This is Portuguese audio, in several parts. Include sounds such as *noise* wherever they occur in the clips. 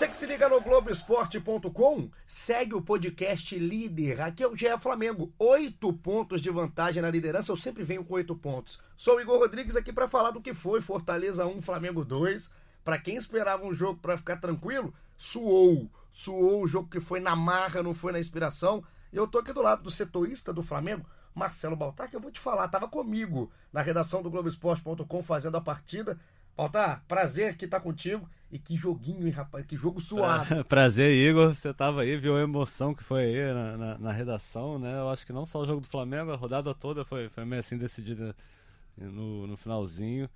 Você que se liga no Globoesporte.com, segue o podcast líder. Aqui é o GE Flamengo. Oito pontos de vantagem na liderança. Eu sempre venho com oito pontos. Sou o Igor Rodrigues aqui para falar do que foi Fortaleza 1, Flamengo 2. Para quem esperava um jogo para ficar tranquilo, suou. Suou o jogo que foi na marra, não foi na inspiração. Eu tô aqui do lado do setorista do Flamengo, Marcelo Baltar, que eu vou te falar, tava comigo na redação do Globoesporte.com fazendo a partida. Baltar, prazer que tá contigo. E que joguinho, hein, rapaz? Que jogo suave. *laughs* Prazer, Igor. Você tava aí, viu a emoção que foi aí na, na, na, redação, né? Eu acho que não só o jogo do Flamengo, a rodada toda foi, foi meio assim decidida no, no finalzinho.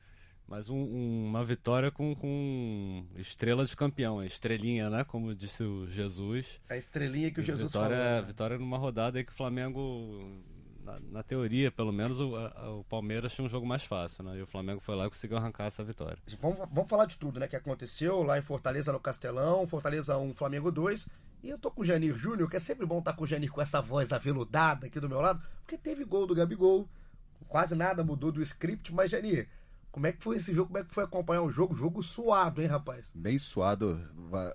Mas um, um, uma vitória com, com estrela de campeão, estrelinha, né? Como disse o Jesus. A estrelinha que o Jesus vitória, falou. Né? Vitória numa rodada aí que o Flamengo na, na, teoria, pelo menos, o, a, o, Palmeiras tinha um jogo mais fácil, né? E o Flamengo foi lá e conseguiu arrancar essa vitória. Vamos, vamos falar de tudo, né? Que aconteceu lá em Fortaleza, no Castelão, Fortaleza 1, Flamengo 2. E eu tô com o Janir Júnior, que é sempre bom estar com o Janir com essa voz aveludada aqui do meu lado, porque teve gol do Gabigol. Quase nada mudou do script, mas Janir, como é que foi esse jogo? Como é que foi acompanhar um jogo? Jogo suado, hein, rapaz? Bem suado.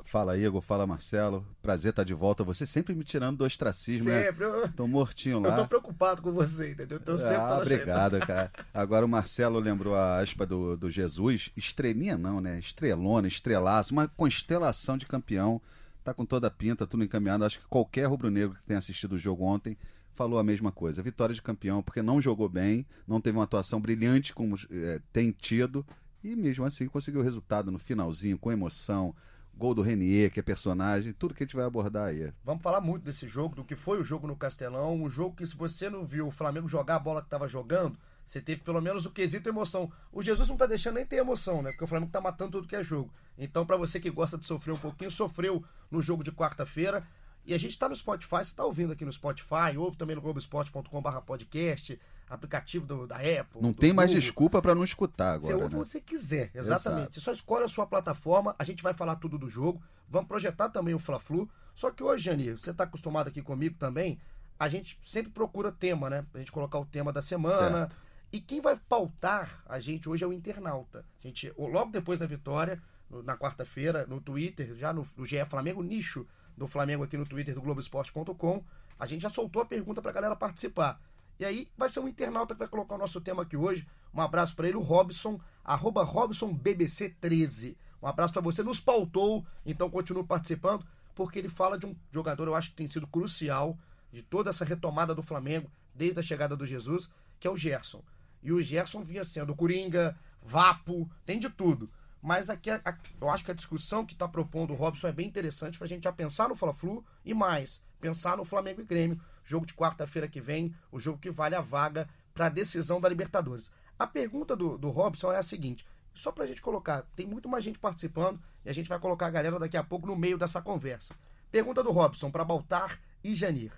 Fala, Igor. Fala, Marcelo. Prazer estar de volta. Você sempre me tirando do ostracismo, né? sempre. né? Tô mortinho lá. Eu tô preocupado com você, entendeu? Sempre ah, obrigado, cara. Agora o Marcelo lembrou a aspa do, do Jesus. Estrelinha não, né? Estrelona, estrelaço. Uma constelação de campeão. Tá com toda a pinta, tudo encaminhado. Acho que qualquer rubro-negro que tenha assistido o jogo ontem falou a mesma coisa. Vitória de campeão, porque não jogou bem, não teve uma atuação brilhante como é, tem tido, e mesmo assim conseguiu o resultado no finalzinho, com emoção. Gol do Renier, que é personagem, tudo que a gente vai abordar aí. Vamos falar muito desse jogo, do que foi o jogo no Castelão. Um jogo que, se você não viu o Flamengo jogar a bola que estava jogando, você teve pelo menos o quesito emoção. O Jesus não tá deixando nem ter emoção, né? Porque o Flamengo tá matando tudo que é jogo. Então, para você que gosta de sofrer um pouquinho, sofreu no jogo de quarta-feira. E a gente está no Spotify, você está ouvindo aqui no Spotify, ouve também no globoesporte.com.br podcast, aplicativo do, da Apple. Não tem mais desculpa para não escutar agora. Você ouve né? você quiser, exatamente. Exato. Você só escolhe a sua plataforma, a gente vai falar tudo do jogo, vamos projetar também o Fla-Flu. Só que hoje, Jani, você está acostumado aqui comigo também, a gente sempre procura tema, né? Pra gente colocar o tema da semana. Certo. E quem vai pautar a gente hoje é o internauta. A gente, logo depois da vitória, na quarta-feira, no Twitter, já no, no GE Flamengo, nicho do Flamengo aqui no Twitter do Globoesporte.com. A gente já soltou a pergunta para a galera participar. E aí vai ser um internauta que vai colocar o nosso tema aqui hoje. Um abraço para ele, o Robson, arroba RobsonBBC13. Um abraço para você, nos pautou, então continue participando, porque ele fala de um jogador, eu acho que tem sido crucial de toda essa retomada do Flamengo, desde a chegada do Jesus, que é o Gerson. E o Gerson vinha sendo Coringa, Vapo, tem de tudo. Mas aqui a, a, eu acho que a discussão que está propondo o Robson é bem interessante para a gente já pensar no Fla-Flu e mais, pensar no Flamengo e Grêmio, jogo de quarta-feira que vem, o jogo que vale a vaga para a decisão da Libertadores. A pergunta do, do Robson é a seguinte: só para a gente colocar, tem muito mais gente participando e a gente vai colocar a galera daqui a pouco no meio dessa conversa. Pergunta do Robson para Baltar e Janir: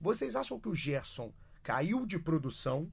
Vocês acham que o Gerson caiu de produção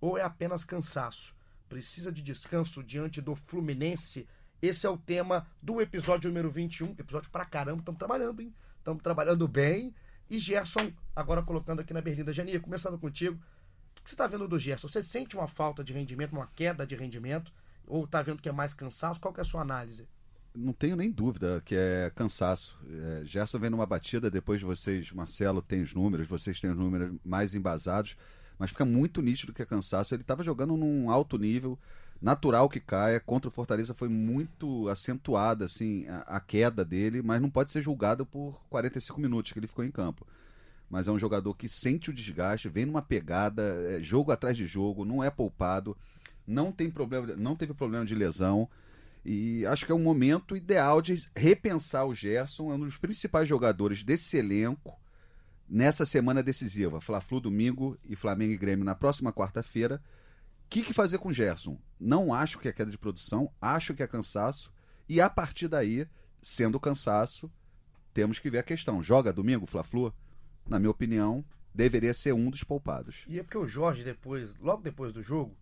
ou é apenas cansaço? Precisa de descanso diante do Fluminense. Esse é o tema do episódio número 21. Episódio pra caramba, estamos trabalhando, hein? Estamos trabalhando bem. E Gerson, agora colocando aqui na Berlinda. Janir, começando contigo. O que você está vendo do Gerson? Você sente uma falta de rendimento, uma queda de rendimento? Ou está vendo que é mais cansaço? Qual é a sua análise? Não tenho nem dúvida que é cansaço. É, Gerson vem numa batida, depois de vocês, Marcelo, tem os números, vocês têm os números mais embasados mas fica muito nítido que é cansaço. Ele estava jogando num alto nível, natural que caia. Contra o Fortaleza foi muito acentuada assim, a, a, queda dele, mas não pode ser julgado por 45 minutos que ele ficou em campo. Mas é um jogador que sente o desgaste, vem numa pegada, é, jogo atrás de jogo, não é poupado, não tem problema, não teve problema de lesão. E acho que é um momento ideal de repensar o Gerson, é um dos principais jogadores desse elenco nessa semana decisiva, Fla-Flu domingo e Flamengo e Grêmio na próxima quarta-feira. O que, que fazer com o Gerson? Não acho que é queda de produção, acho que é cansaço. E a partir daí, sendo cansaço, temos que ver a questão. Joga domingo, Fla-Flu? Na minha opinião, deveria ser um dos poupados. E é porque o Jorge, depois, logo depois do jogo,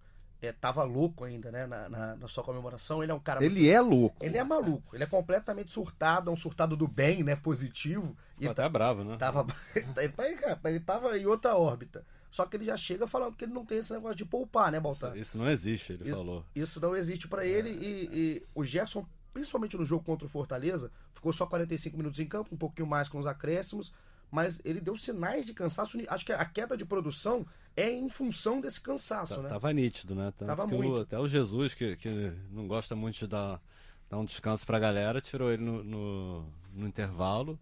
é, tava louco ainda, né? Na, na, na sua comemoração. Ele é um cara. Ele muito... é louco. Ele é maluco. Ele é completamente surtado, é um surtado do bem, né? Positivo. E Ficou até bravo, né? Tava, *laughs* ele, tá aí, cara, ele tava em outra órbita. Só que ele já chega falando que ele não tem esse negócio de poupar, né, Baltar? Isso, isso não existe, ele isso, falou. Isso não existe para ele. E, e, o Gerson, principalmente no jogo contra o Fortaleza, ficou só 45 minutos em campo, um pouquinho mais com os acréscimos mas ele deu sinais de cansaço. Acho que a queda de produção é em função desse cansaço, tá, né? Tava nítido, né? Tanto Tava que muito. O, até o Jesus, que, que não gosta muito de dar, dar um descanso pra galera, tirou ele no, no, no intervalo.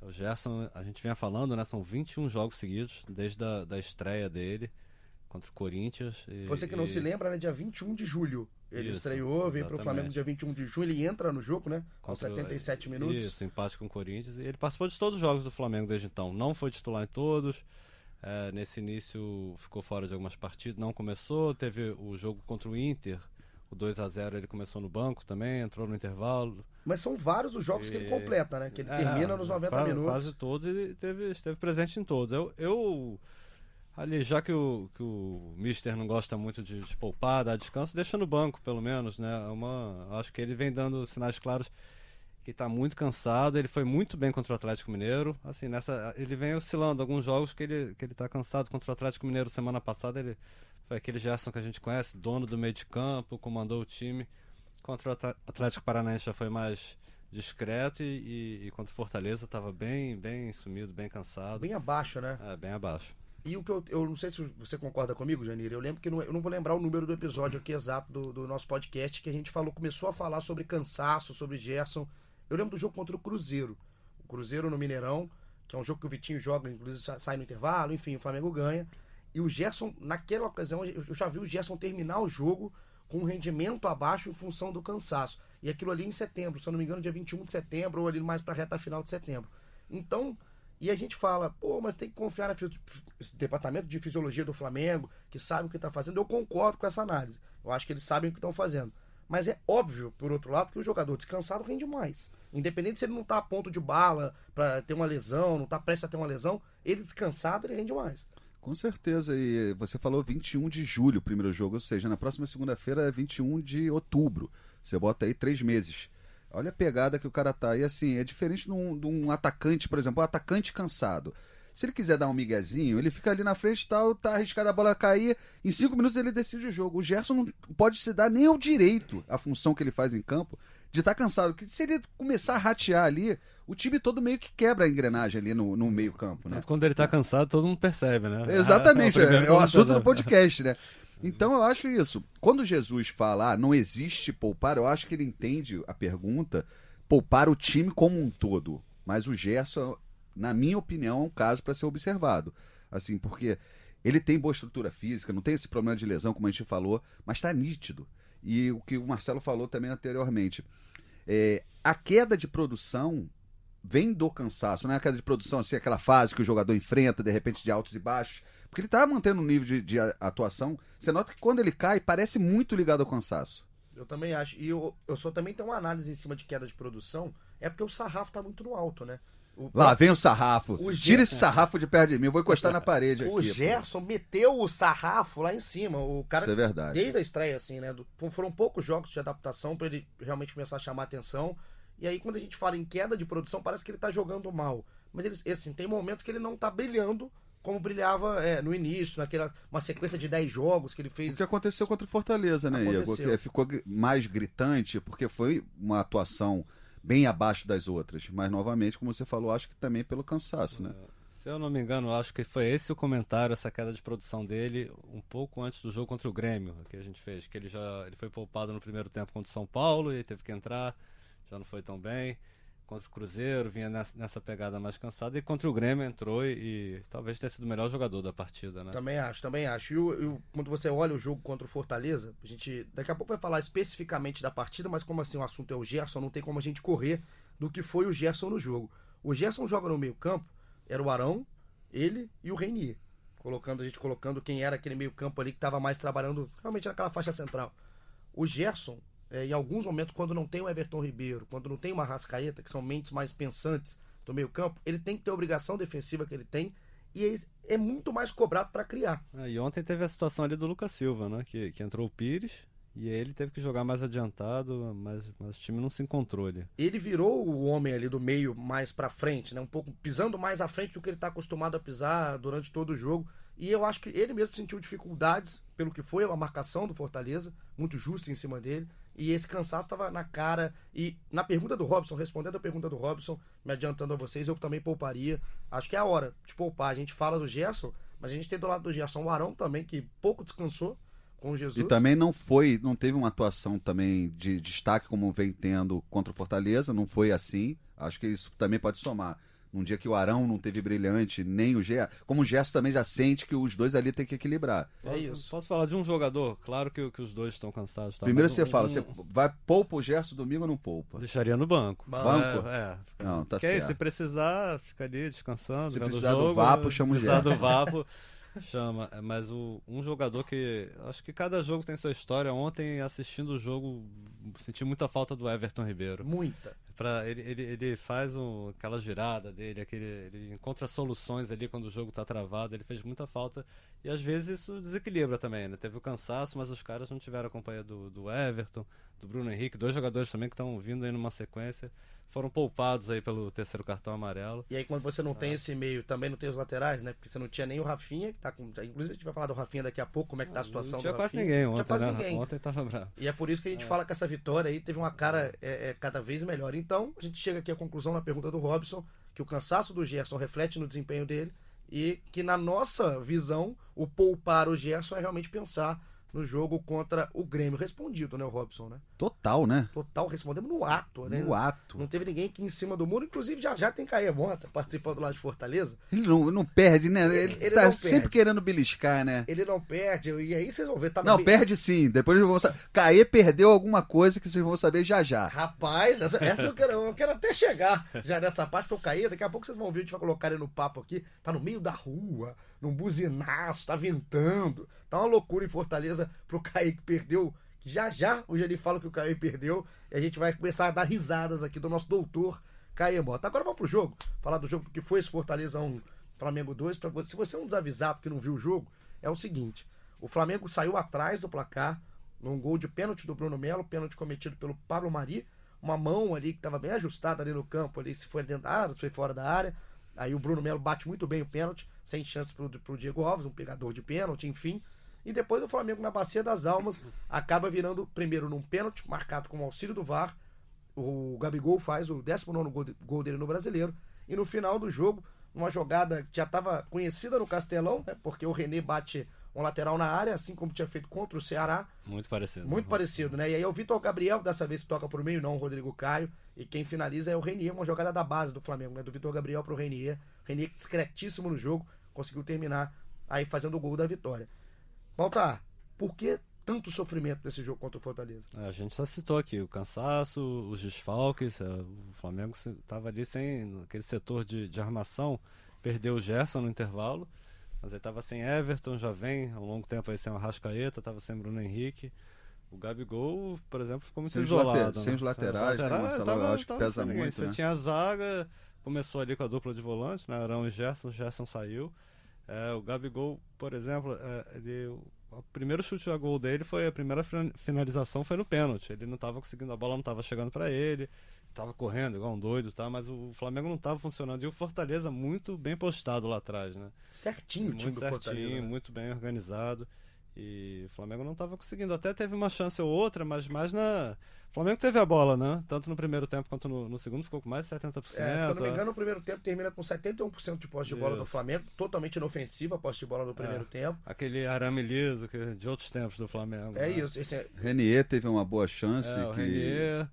O Gerson, a gente vinha falando, né? São 21 jogos seguidos, desde a da estreia dele contra o Corinthians. E, Você que não e... se lembra, né? Dia 21 de julho. Ele Isso, estreou, veio para o. Flamengo dia 21 de junho, ele entra no jogo, né? Com Contra- 77 minutos. Isso, empate com o Corinthians. E ele participou de todos os jogos do Flamengo desde então. Não foi titular em todos. É, nesse início ficou fora de algumas partidas, não começou. Teve o jogo contra o Inter, o 2 a 0 ele começou no banco também, entrou no intervalo. Mas são vários os jogos que ele E- completa, né? Que ele É, termina nos 90 quase, minutos. Quase todos e teve, esteve presente em todos. Eu, eu ali, já que o, que o Mister não gosta muito de, de poupar, dar descanso, deixa no banco, pelo menos, né? É Uma, acho que ele vem dando sinais claros que está muito cansado. Ele foi muito bem contra o Atlético Mineiro. Assim, nessa, ele vem oscilando alguns jogos que ele, que ele tá cansado contra o Atlético Mineiro semana passada. Ele foi aquele Gerson que a gente conhece, dono do meio de campo, comandou o time. Contra o Atl- Atlético Paranaense já foi mais discreto e, e, e contra o Fortaleza estava bem, bem sumido, bem cansado. Bem abaixo, né? É, bem abaixo. E o que eu, eu não sei se você concorda comigo, Janir, eu lembro que não- eu não vou lembrar o número do episódio aqui exato do, do nosso podcast, que a gente falou, começou a falar sobre cansaço, sobre Gerson. Eu lembro do jogo contra o Cruzeiro. O Cruzeiro no Mineirão, que é um jogo que o Vitinho joga, inclusive sa- sai no intervalo, enfim, o Flamengo ganha. E o Gerson, naquela ocasião, eu já vi o Gerson terminar o jogo com um rendimento abaixo em função do cansaço. E aquilo ali em setembro, se eu não me engano, dia 21 de setembro, ou ali mais pra reta final de setembro. Então, e a gente fala, pô, mas tem que confiar no departamento de fisiologia do Flamengo, que sabe o que está fazendo. Eu concordo com essa análise. Eu acho que eles sabem o que estão fazendo. Mas é óbvio, por outro lado, que o jogador descansado rende mais. Independente se ele não está a ponto de bala para ter uma lesão, não está prestes a ter uma lesão, ele descansado, ele rende mais. Com certeza. E você falou 21 de julho, o primeiro jogo, ou seja, na próxima segunda-feira é 21 de outubro. Você bota aí três meses. Olha a pegada que o cara tá. E assim, é diferente de um, de um atacante, por exemplo, um atacante cansado. Se ele quiser dar um miguezinho, ele fica ali na frente e tal, tá arriscado a bola cair. Em cinco minutos ele decide o jogo. O Gerson não pode se dar nem ao direito a função que ele faz em campo de estar cansado. Porque se ele começar a ratear ali, o time todo meio que quebra a engrenagem ali no, no meio-campo, né? Quando ele tá cansado, todo mundo percebe, né? Exatamente, É, o primeiro é, é o assunto percebe. do podcast, né? Então eu acho isso. Quando Jesus fala, ah, não existe poupar, eu acho que ele entende a pergunta, poupar o time como um todo. Mas o Gerson, na minha opinião, é um caso para ser observado. Assim, porque ele tem boa estrutura física, não tem esse problema de lesão, como a gente falou, mas está nítido. E o que o Marcelo falou também anteriormente. é, a queda de produção vem do cansaço, não é a queda de produção, assim, aquela fase que o jogador enfrenta, de repente, de altos e baixos. Porque ele tá mantendo um nível de, de atuação. Você nota que quando ele cai, parece muito ligado ao cansaço. Eu também acho. E eu, eu só também tenho uma análise em cima de queda de produção, é porque o sarrafo está muito no alto, né? O, Lá vem o sarrafo. O Ger- Tira esse sarrafo de perto de mim. Eu vou encostar na parede *laughs* aqui. o pô. Gerson meteu o sarrafo lá em cima. O cara Isso é verdade. Desde a estreia, assim, né? foram poucos jogos de adaptação para ele realmente começar a chamar atenção. E aí, quando a gente fala em queda de produção, parece que ele tá jogando mal. Mas ele, assim, tem momentos que ele não tá brilhando como brilhava é, no início, naquela uma sequência de 10 jogos que ele O fez. que aconteceu contra o Fortaleza, né, Igor? Aconteceu. Que ficou gr- mais gritante, porque foi uma atuação bem abaixo das outras. Mas, novamente, como você falou, acho que também pelo cansaço, né? Se eu não me engano, acho que foi esse o comentário, essa queda de produção dele, um pouco antes do jogo contra o Grêmio, que a gente fez. Que ele já ele foi poupado no primeiro tempo contra o São Paulo e teve que entrar, já não foi tão bem. Contra o Cruzeiro, vinha nessa, pegada mais cansada. E contra o Grêmio entrou e, e talvez tenha sido o melhor jogador da partida, né? Também acho, também acho. E, o- o- quando você olha o jogo contra o Fortaleza, a gente daqui a pouco vai falar especificamente da partida, mas como assim o assunto é o Gerson, não tem como a gente correr do que foi o Gerson no jogo. O Gerson joga no meio-campo, era o Arão, ele e o Reinier. Colocando, a gente colocando quem era aquele meio-campo ali que estava mais trabalhando realmente naquela faixa central. O Gerson, é, em alguns momentos, quando não tem o Everton Ribeiro, quando não tem uma Rascaeta, que são mentes mais pensantes do meio-campo, ele tem que ter a obrigação defensiva que ele tem. E é, é muito mais cobrado para criar. É, e ontem teve a situação ali do Lucas Silva, né? Que, que entrou o Pires e ele teve que jogar mais adiantado, mas, mas o time não se encontrou ali. Ele virou o homem ali do meio mais para frente, né? Um pouco pisando mais à frente do que ele tá acostumado a pisar durante todo o jogo. E eu acho que ele mesmo sentiu dificuldades pelo que foi a marcação do Fortaleza, muito justa em cima dele. E esse cansaço estava na cara. E na pergunta do Robson, respondendo a pergunta do Robson, me adiantando a vocês, eu também pouparia. Acho que é a hora de poupar. A gente fala do Gerson, mas a gente tem do lado do Gerson o Arão também, que pouco descansou com Jesus. E também não foi, não teve uma atuação também de destaque como vem tendo contra o Fortaleza, não foi assim. Acho que isso também pode somar. Num dia que o Arão não teve brilhante, nem o Gerson. Como o Gerson também já sente que os dois ali tem que equilibrar. É isso. Posso falar de um jogador? Claro que, que os dois estão cansados. Tá? Primeiro Mas você um- fala, um- você vai poupa o Gerson domingo ou não poupa? Deixaria no banco. Banco? É, é. Não, tá Porque aí, certo. se precisar, fica ali descansando, Se vendo precisar o do jogo. vapo, chama o precisar Gerson. do vapo, *laughs* chama. É, Mas o, um jogador que. Acho que cada jogo tem sua história. Ontem, assistindo o jogo, senti muita falta do Everton Ribeiro. Muita. Pra, ele, ele, ele faz um, aquela girada dele, aquele, ele encontra soluções ali quando o jogo tá travado, ele fez muita falta. E às vezes isso desequilibra também, né? Teve o cansaço, mas os caras não tiveram a companhia do, do Everton, do Bruno Henrique, dois jogadores também que estão vindo aí numa sequência. Foram poupados aí pelo terceiro cartão amarelo. E aí, quando você não tem esse meio, também não tem os laterais, né? Porque você não tinha nem o Rafinha, que tá com. Inclusive, a gente vai falar do Rafinha daqui a pouco, como é que tá a situação não tinha do quase Rafinha. ninguém ontem, tinha quase né? ninguém. Ontem tava bravo. E é por isso que a gente fala que essa vitória aí teve uma cara é, é, cada vez melhor. Então, a gente chega aqui à conclusão na pergunta do Robson, que o cansaço do Gerson reflete no desempenho dele e que na nossa visão, o poupar o Gerson é realmente pensar no jogo contra o Grêmio. Respondido, né, o Robson, né? Total, né? Total, respondemos no ato, né? No ato. Não teve ninguém aqui em cima do muro, inclusive já já tem Caemota *laughs* participando lá de Fortaleza. Ele não, não perde, né? Ele, Ele tá não sempre perde. querendo beliscar, né? Ele não perde, e aí vocês vão ver, tá Não, meio- perde sim. Depois vão saber. Caê perdeu alguma coisa que vocês vão saber já já. Rapaz, essa, essa eu, quero, eu quero até chegar já nessa parte que eu caí. Daqui a pouco vocês vão ver, a gente vai colocar ele no papo aqui. Tá no meio da rua, num buzinaço, tá ventando. Tá uma loucura em Fortaleza pro Kaique perdeu. Já já hoje ele fala que o Kaique perdeu. E a gente vai começar a dar risadas aqui do nosso doutor Caio Mota. Agora vamos pro jogo. Falar do jogo que foi esse Fortaleza 1, Flamengo 2. Pra você, se você é um desavisado que não viu o jogo, é o seguinte: o Flamengo saiu atrás do placar num gol de pênalti do Bruno Melo, pênalti cometido pelo Pablo Mari, uma mão ali que estava bem ajustada ali no campo, ali se foi dentro da área, se foi fora da área. Aí o Bruno Melo bate muito bem o pênalti, sem chance pro, pro Diego Alves, um pegador de pênalti, enfim. E depois o Flamengo na bacia das almas acaba virando primeiro num pênalti marcado com o auxílio do VAR. O Gabigol faz o 19 gol, gol dele no Brasileiro. E no final do jogo, uma jogada que já estava conhecida no Castelão, né, porque o René bate um lateral na área, assim como tinha feito contra o Ceará. Muito parecido. Muito parecido, né? E aí é o Vitor Gabriel, dessa vez que toca por meio, não o Rodrigo Caio. E quem finaliza é o Renier, uma jogada da base do Flamengo, né? Do Vitor Gabriel pro Renier. Renier discretíssimo no jogo, conseguiu terminar aí fazendo o gol da vitória. Baltar, por que tanto sofrimento nesse jogo contra o Fortaleza? É, A gente já citou aqui o cansaço, os desfalques. é, O Flamengo estava ali sem aquele setor de, de armação, perdeu o Gerson no intervalo, mas ele estava sem Everton, já vem há um longo tempo aí sem o Arrascaeta, estava sem Bruno Henrique. O Gabigol, por exemplo, ficou muito Sem isolado. late- sem os laterais, né, Marcelo? Eu acho que pesa sem muito, Você né? tinha a zaga, começou ali com a dupla de volante, né? Arão e Gerson, Gerson saiu. É, o Gabigol, por exemplo, é, ele, o primeiro chute a gol dele foi a primeira fin- finalização foi no pênalti. Ele não estava conseguindo, a bola não estava chegando para ele, estava correndo igual um doido, tá? Mas o Flamengo não estava funcionando e o Fortaleza muito bem postado lá atrás, né? Certinho muito do certinho, Fortaleza. né? muito bem organizado. E o Flamengo não estava conseguindo. Até teve uma chance ou outra, mas mais na. O Flamengo teve a bola, né? Tanto no primeiro tempo quanto no, no segundo, ficou com mais de 70%. É, se eu não me engano, o primeiro tempo termina com 71% de posse de bola do. Flamengo, totalmente inofensiva a posse de bola no primeiro É. tempo. Aquele arame liso que, de outros tempos do Flamengo. É né? isso. Esse é- Renier teve uma boa chance. É, o que... Renier,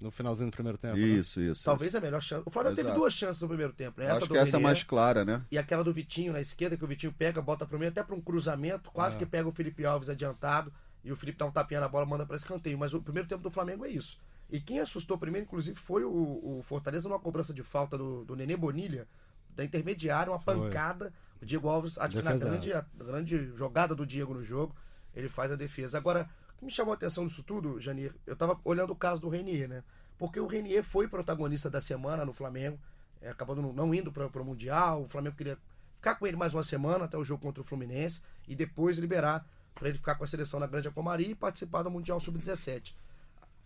no finalzinho do primeiro tempo. né? Isso, isso. talvez isso. a melhor chance. O Flamengo teve Exato. duas chances no primeiro tempo, né? Acho do que essa é Renier mais clara, né? E aquela do Vitinho na esquerda, que o Vitinho pega, bota pro meio, até pra um cruzamento, quase É. que pega o Felipe Alves adiantado. E o Felipe dá um tapinha na bola, manda pra escanteio. Mas o primeiro tempo do Flamengo é isso. E quem assustou primeiro, inclusive, foi o, o Fortaleza numa cobrança de falta do, do Nenê Bonilha, da intermediária, uma Foi. pancada. O Diego Alves, acho que na grande, a grande jogada do Diego no jogo, ele faz a defesa. Agora, o que me chamou a atenção nisso tudo, Janir, eu tava olhando o caso do Renier, né? Porque o Renier foi protagonista da semana no Flamengo, é, acabando não- não indo para o Mundial, o Flamengo queria ficar com ele mais uma semana até o jogo contra o Fluminense e depois liberar para ele ficar com a seleção na Grande Acomari e participar do Mundial Sub-17.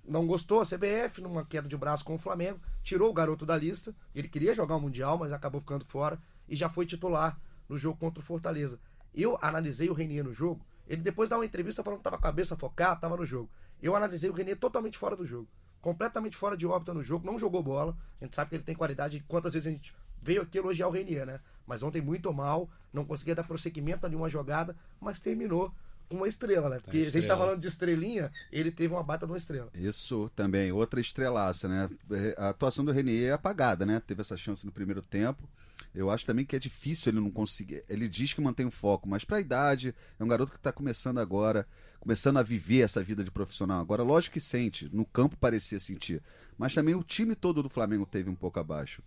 Não gostou a CBF, numa queda de braço com o Flamengo, tirou o garoto da lista. Ele queria jogar o Mundial, mas acabou ficando fora e já foi titular no jogo contra o Fortaleza. Eu analisei o Renier no jogo. Ele depois dá uma entrevista falando que estava com a cabeça focada, estava no jogo. Eu analisei o Renier totalmente fora do jogo. Completamente fora de órbita no jogo, não jogou bola. A gente sabe que ele tem qualidade. Quantas vezes a gente veio aqui elogiar o Renier, né? Mas ontem muito mal, não conseguia dar prosseguimento a nenhuma jogada, mas terminou uma estrela, né? Porque a gente tá falando de estrelinha, ele teve uma bata de uma estrela. Isso também, outra estrelaça, né? A atuação do Renier é apagada, né? Teve essa chance no primeiro tempo. Eu acho também que é difícil ele não conseguir. Ele diz que mantém o foco, mas para a idade, é um garoto que está começando agora, começando a viver essa vida de profissional. Agora, lógico que sente, no campo parecia sentir, mas também o time todo do Flamengo teve um pouco abaixo.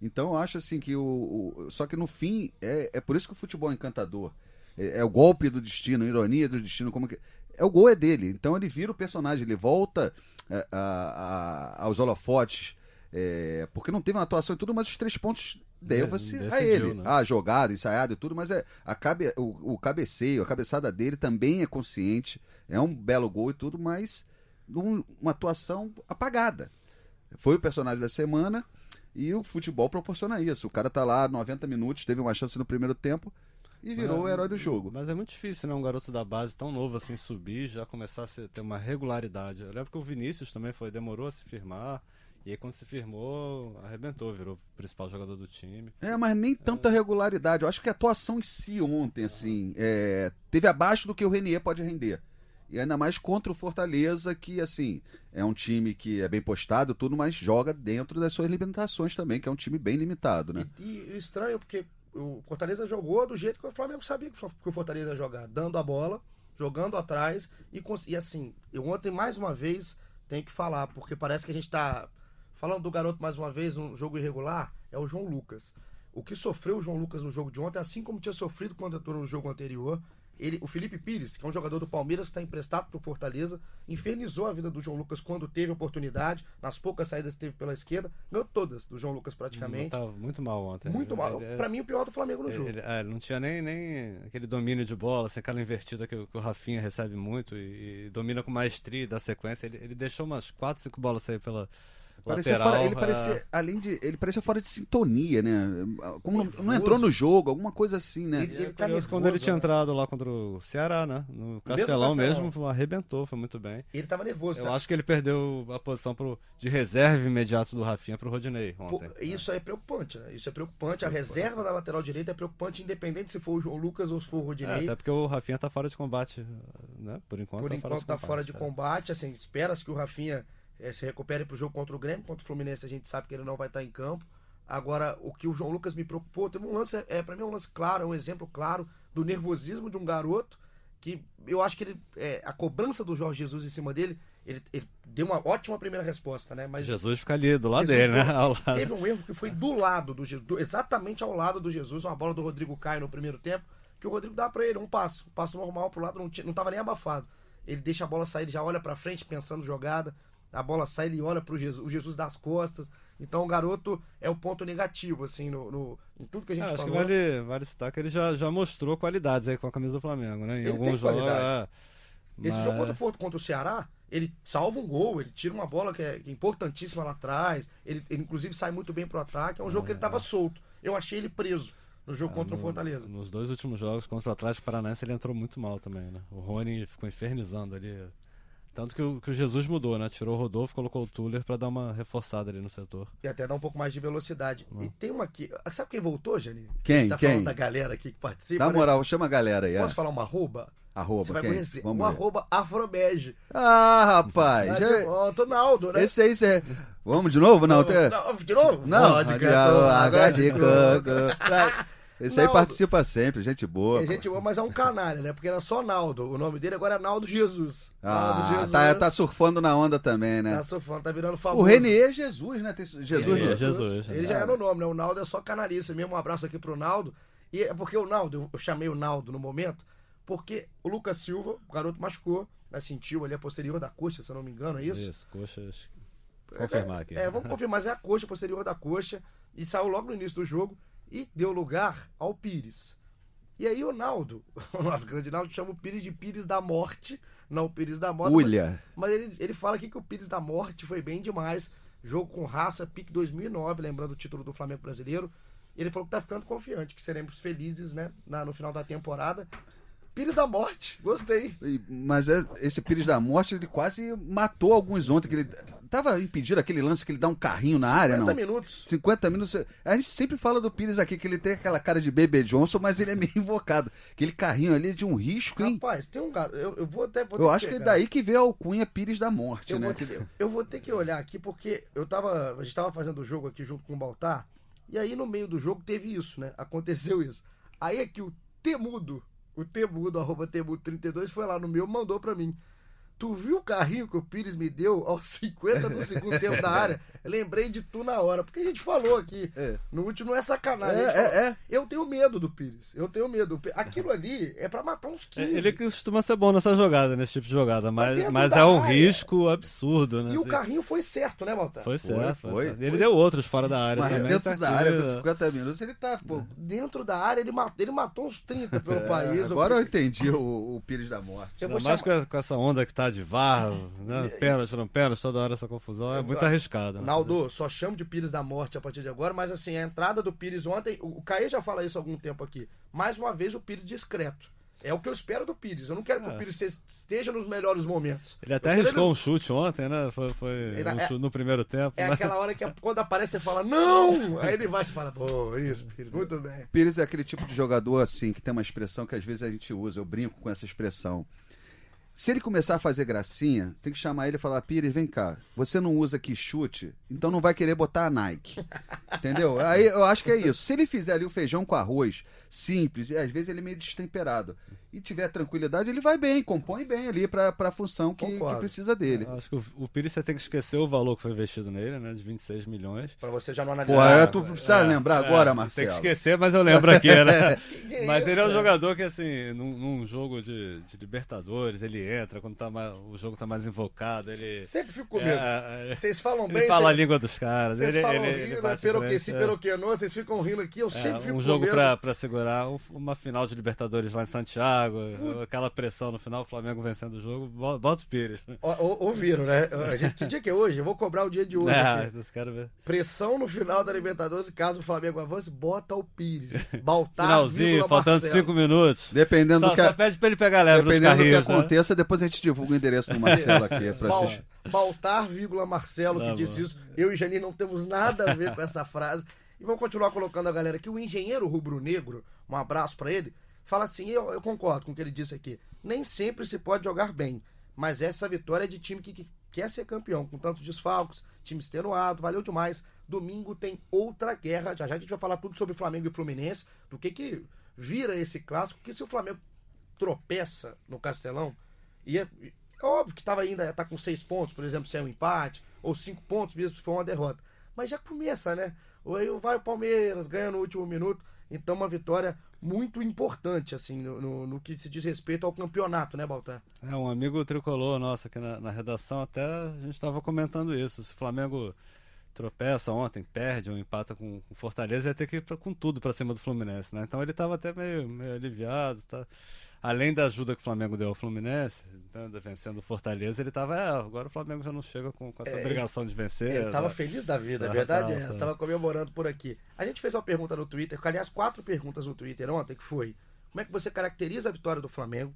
Então eu acho assim que o. o só que no fim, é, é por isso que o futebol é encantador. É, é o golpe do destino, a ironia do destino, como que. É o gol é dele. Então ele vira o personagem, ele volta é, a, a, aos holofotes. É, porque não teve uma atuação e tudo, mas os três pontos deva-se é, a ele. Né? A jogada, ensaiada e tudo, mas é, a cabe, o, o cabeceio, a cabeçada dele também é consciente. É um belo gol e tudo, mas um, uma atuação apagada. Foi o personagem da semana e o futebol proporciona isso. O cara tá lá 90 minutos, teve uma chance no primeiro tempo e virou é, o herói do jogo. Mas é muito difícil, né? Um garoto da base tão novo assim subir, já começar a ter uma regularidade. Eu lembro que o Vinícius também foi, demorou a se firmar. E aí quando se firmou, arrebentou, virou o principal jogador do time. É, mas nem tanta é. regularidade. Eu acho que a atuação em si ontem, assim, é, teve abaixo do que o Renier pode render. E ainda mais contra o Fortaleza, que, assim, é um time que é bem postado tudo, mas joga dentro das suas limitações também, que é um time bem limitado, né? E, e estranho, porque o Fortaleza jogou do jeito que o Flamengo sabia que o Fortaleza ia jogar, dando a bola, jogando atrás e, e assim, eu ontem mais uma vez tenho que falar, porque parece que a gente está falando do garoto mais uma vez, um jogo irregular, é o João Lucas. O que sofreu o João Lucas no jogo de ontem, assim como tinha sofrido quando entrou no jogo anterior, ele, o Felipe Pires, que é um jogador do Palmeiras, está emprestado para o Fortaleza, infernizou a vida do João Lucas quando teve oportunidade, nas poucas saídas que teve pela esquerda, ganhou todas do João Lucas praticamente. Estava muito mal ontem. Muito mal. Para mim, o pior do Flamengo no ele, jogo. Ele, é, ele, não tinha nem, nem aquele domínio de bola, assim, aquela invertida que, que o Rafinha recebe muito e, e, domina com maestria da sequência. Ele, ele deixou umas 4, 5 bolas sair pela Parecia fora, ele parecia, além de, ele parecia fora de sintonia, né? Como não, não, entrou no jogo, alguma coisa assim, né? Ele, ele tá nervoso, quando ele tinha né? entrado lá contra o Ceará, né? No Castelão mesmo, mesmo arrebentou, foi muito bem. Ele tava nervoso. Eu tá? acho que ele perdeu a posição pro, de reserva imediato do Rafinha pro Rodinei ontem. Pô, isso é preocupante, né? Isso é preocupante. A reserva da lateral direita é preocupante, independente se for o Lucas ou se for o Rodinei. É, até porque o Rafinha tá fora de combate, né? Por enquanto, Por tá enquanto fora tá fora de combate. Assim, espera-se que o Rafinha é, se recupere para o jogo contra o Grêmio, contra o Fluminense a gente sabe que ele não vai estar em campo. Agora, o que o João Lucas me preocupou, teve um lance, é, para mim é um lance claro, é um exemplo claro do nervosismo de um garoto que eu acho que ele, é, a cobrança do Jorge Jesus em cima dele, ele, ele, deu uma ótima primeira resposta, né? Mas Jesus fica ali do lado Jesus, dele, né? Lado. Teve um erro que foi do lado do Jesus, exatamente ao lado do Jesus, uma bola do Rodrigo Caio no primeiro tempo, que o Rodrigo dá para ele um passo, um passo normal pro lado, não, não tava nem abafado. Ele deixa a bola sair, ele já olha para frente pensando jogada a bola sai, ele olha para Jesus, o Jesus das costas. Então o garoto é o ponto negativo, assim, no, no em tudo que a gente é, acho falou. que vale, vale citar que ele já, já mostrou qualidades aí com a camisa do Flamengo, né? Em ele alguns jogos. É, Esse mas... jogo contra, contra o Ceará, ele salva um gol, ele tira uma bola que é, importantíssima lá atrás. Ele, ele, inclusive sai muito bem pro ataque. É um jogo que ele estava é. solto. Eu achei ele preso no jogo é, contra o Fortaleza. Nos dois últimos jogos contra o Atlético Paranaense ele entrou muito mal também, né? O Rony ficou infernizando ali tanto que o, que o, Jesus mudou, né? Tirou o Rodolfo, colocou o Tuller para dar uma reforçada ali no setor. E até dar um pouco mais de velocidade. Uhum. E tem uma aqui. Sabe quem voltou, Jani? Quem? Tá quem? falando da galera aqui que participa. Na né? moral, chama a galera aí. É. Posso é. falar uma arroba? Arroba, Você vai quem? conhecer. Vamos um ver. arroba afrobege. Ah, rapaz. Ah, já... Ó, Naldo, né? Esse aí, você... Vamos de novo, não? Não, de novo? Não. Água de coco. Esse Naldo. aí participa sempre, gente boa. É gente boa, mas é um canalha, né? Porque era só Naldo. O nome dele agora é Naldo Jesus. Ah, Naldo Jesus. Tá, tá surfando na onda também, né? Tá surfando, tá virando famoso. O Renier é Jesus, né? Tem Jesus, Renier, Jesus. Jesus. Ele já era o nome, né? O Naldo é só canalista mesmo. Um abraço aqui pro Naldo. E é porque o Naldo, eu chamei o Naldo no momento, porque o Lucas Silva, o garoto machucou, né? sentiu ali a posterior da coxa, se eu não me engano, é isso? Isso, coxa. Confirmar aqui. É, é, vamos confirmar, mas é a coxa, posterior da coxa. E saiu logo no início do jogo. E deu lugar ao Pires. E aí o Naldo, *laughs* o nosso grande Naldo, chama o Pires de Pires da Morte, não o Pires da Morte. Ulha. Mas, mas ele, ele fala aqui que o Pires da Morte foi bem demais. Jogo com raça, pique 2009, lembrando o título do Flamengo brasileiro. Ele falou que tá ficando confiante, que seremos felizes, né, na, no final da temporada. Pires da Morte, gostei. Mas é- esse Pires da Morte, ele quase matou alguns ontem. Que ele tava impedido aquele lance que ele dá um carrinho na área, não? 50 minutos. 50 minutos. A gente sempre fala do Pires aqui, que ele tem aquela cara de Bebê Johnson, mas ele é meio *laughs* invocado. Aquele carrinho ali é de um risco, hein? Rapaz, tem um garoto. Eu, eu vou até. Vou Eu acho que é pegar. daí que vê a alcunha Pires da Morte, Eu né? vou, Que- ter, eu vou ter que olhar aqui porque eu tava. A gente tava fazendo o jogo aqui junto com o Baltar. E aí no meio do jogo teve isso, né? Aconteceu isso. Aí é que o Temudo, o Temudo, arroba Temudo32, foi lá no meu mandou pra mim. Tu viu o carrinho que o Pires me deu aos *laughs* 50 do segundo tempo da área? Lembrei de tu na hora, porque a gente falou aqui. É. No último não é sacanagem. É, falou, é, é. Eu tenho medo do Pires. Eu tenho medo. Aquilo ali é pra matar uns 15. Ele costuma ser bom nessa jogada, nesse tipo de jogada, mas, mas é um área. risco absurdo, né? E o carrinho foi certo, né, Baltar? Foi certo, foi, foi. certo. Ele deu outros fora da área Mas também. dentro da área, com certinho. 50 minutos, ele tá, pô. dentro da área, ele matou, ele matou uns 30 pelo país. É, Agora eu eu, entendi o, o Pires da Morte. eu Ainda mais chamar... com, com essa onda que tá de VAR, né? pênalti, não pênalti, toda hora essa confusão, é muito arriscado. Né? Naldo, só chamo de Pires da Morte a partir de agora, mas assim, a entrada do Pires ontem, o Caê já fala isso há algum tempo aqui. Mais uma vez, o Pires discreto. É o que eu espero do Pires. Eu não quero que É. o Pires esteja nos melhores momentos. Ele até arriscou ele- um chute ontem, né? Foi, foi Ele- um é- no primeiro tempo. É mas- aquela hora que a- quando aparece você fala, não! Aí ele vai e você fala, pô, isso, Pires, muito bem. Pires é aquele tipo de jogador assim que tem uma expressão que às vezes a gente usa, eu brinco com essa expressão. Se ele começar a fazer gracinha, tem que chamar ele e falar: Pires, vem cá, você não usa aqui chute, então não vai querer botar a Nike. Entendeu? Aí eu acho que é isso. Se ele fizer ali o feijão com arroz, simples, e às vezes ele é meio destemperado, e tiver tranquilidade, ele vai bem, compõe bem ali pra, pra função que, que precisa dele. Eu Acho que o, o Pires você tem que esquecer o valor que foi investido nele, né? De 26 milhões. Pra você já não analisar. É, tu precisa lembrar agora, É, Marcelo. Tem que esquecer, mas eu lembro aqui, né? *laughs* *laughs* Mas ele é um é? jogador que, assim, num, num jogo de, de Libertadores, ele entra quando tá mais- o jogo tá mais invocado, ele. Sempre fico com medo. É, é, Vocês falam ele bem. fala a língua dos caras. Vocês Ele, falam ele, rindo, ele né? Pero que é. que não, vocês ficam rindo aqui, eu É, sempre fico um com jogo medo. pra, pra segurar, um- uma final de Libertadores lá em Santiago, aquela pressão no final, o Flamengo vencendo o jogo, bo- bota o Pires. Ó, Ouviram, né? A gente, que dia que é hoje? Eu vou cobrar o dia de hoje. É, aqui. quero ver. Pressão no final da Libertadores, caso o Flamengo avance, bota o Pires. Baltar, Finalzinho, vírgula, faltando Marcelo. cinco minutos. Dependendo Só, do que, só pede pra ele pegar leve nos dependendo do que carrinhos, né? aconteça, depois a gente divulga o endereço do Marcelo aqui pra Bal- assistir. Baltar, vírgula, Marcelo, que Tá disse isso. Eu e Janine não temos nada a ver com essa frase. E vamos continuar colocando a galera aqui. O engenheiro rubro-negro, um abraço pra ele, fala assim: eu, eu concordo com o que ele disse aqui. Nem sempre se pode jogar bem, mas essa vitória é de time que, que quer ser campeão, com tantos desfalques, time extenuado, valeu demais. Domingo tem outra guerra. Já já a gente vai falar tudo sobre Flamengo e Fluminense, do que que vira esse clássico, que se o Flamengo tropeça no Castelão, e é, é óbvio que estava ainda tá com seis pontos, por exemplo, se é um empate, ou cinco pontos mesmo se for uma derrota. Mas já começa, né? Ou aí vai o Palmeiras, ganha no último minuto. Então, uma vitória muito importante, assim, no, no- no que se diz respeito ao campeonato, né, Baltar? É, um amigo tricolor nosso aqui na, na redação, até a gente estava comentando isso. Se o Flamengo tropeça ontem, perde ou empata com, Fortaleza, ia ter que ir pra- com tudo para cima do Fluminense, né? Então ele estava até meio, meio aliviado. Tá? Além da ajuda que o Flamengo deu ao Fluminense, né, vencendo o Fortaleza, ele estava, é, agora o Flamengo já não chega com, com essa É, obrigação de vencer. Ele tava né? feliz da vida, a Tá, verdade tá, é essa. tá. Tava comemorando por aqui. A gente fez uma pergunta no Twitter, aliás, quatro perguntas no Twitter ontem, que foi: como é que você caracteriza a vitória do Flamengo?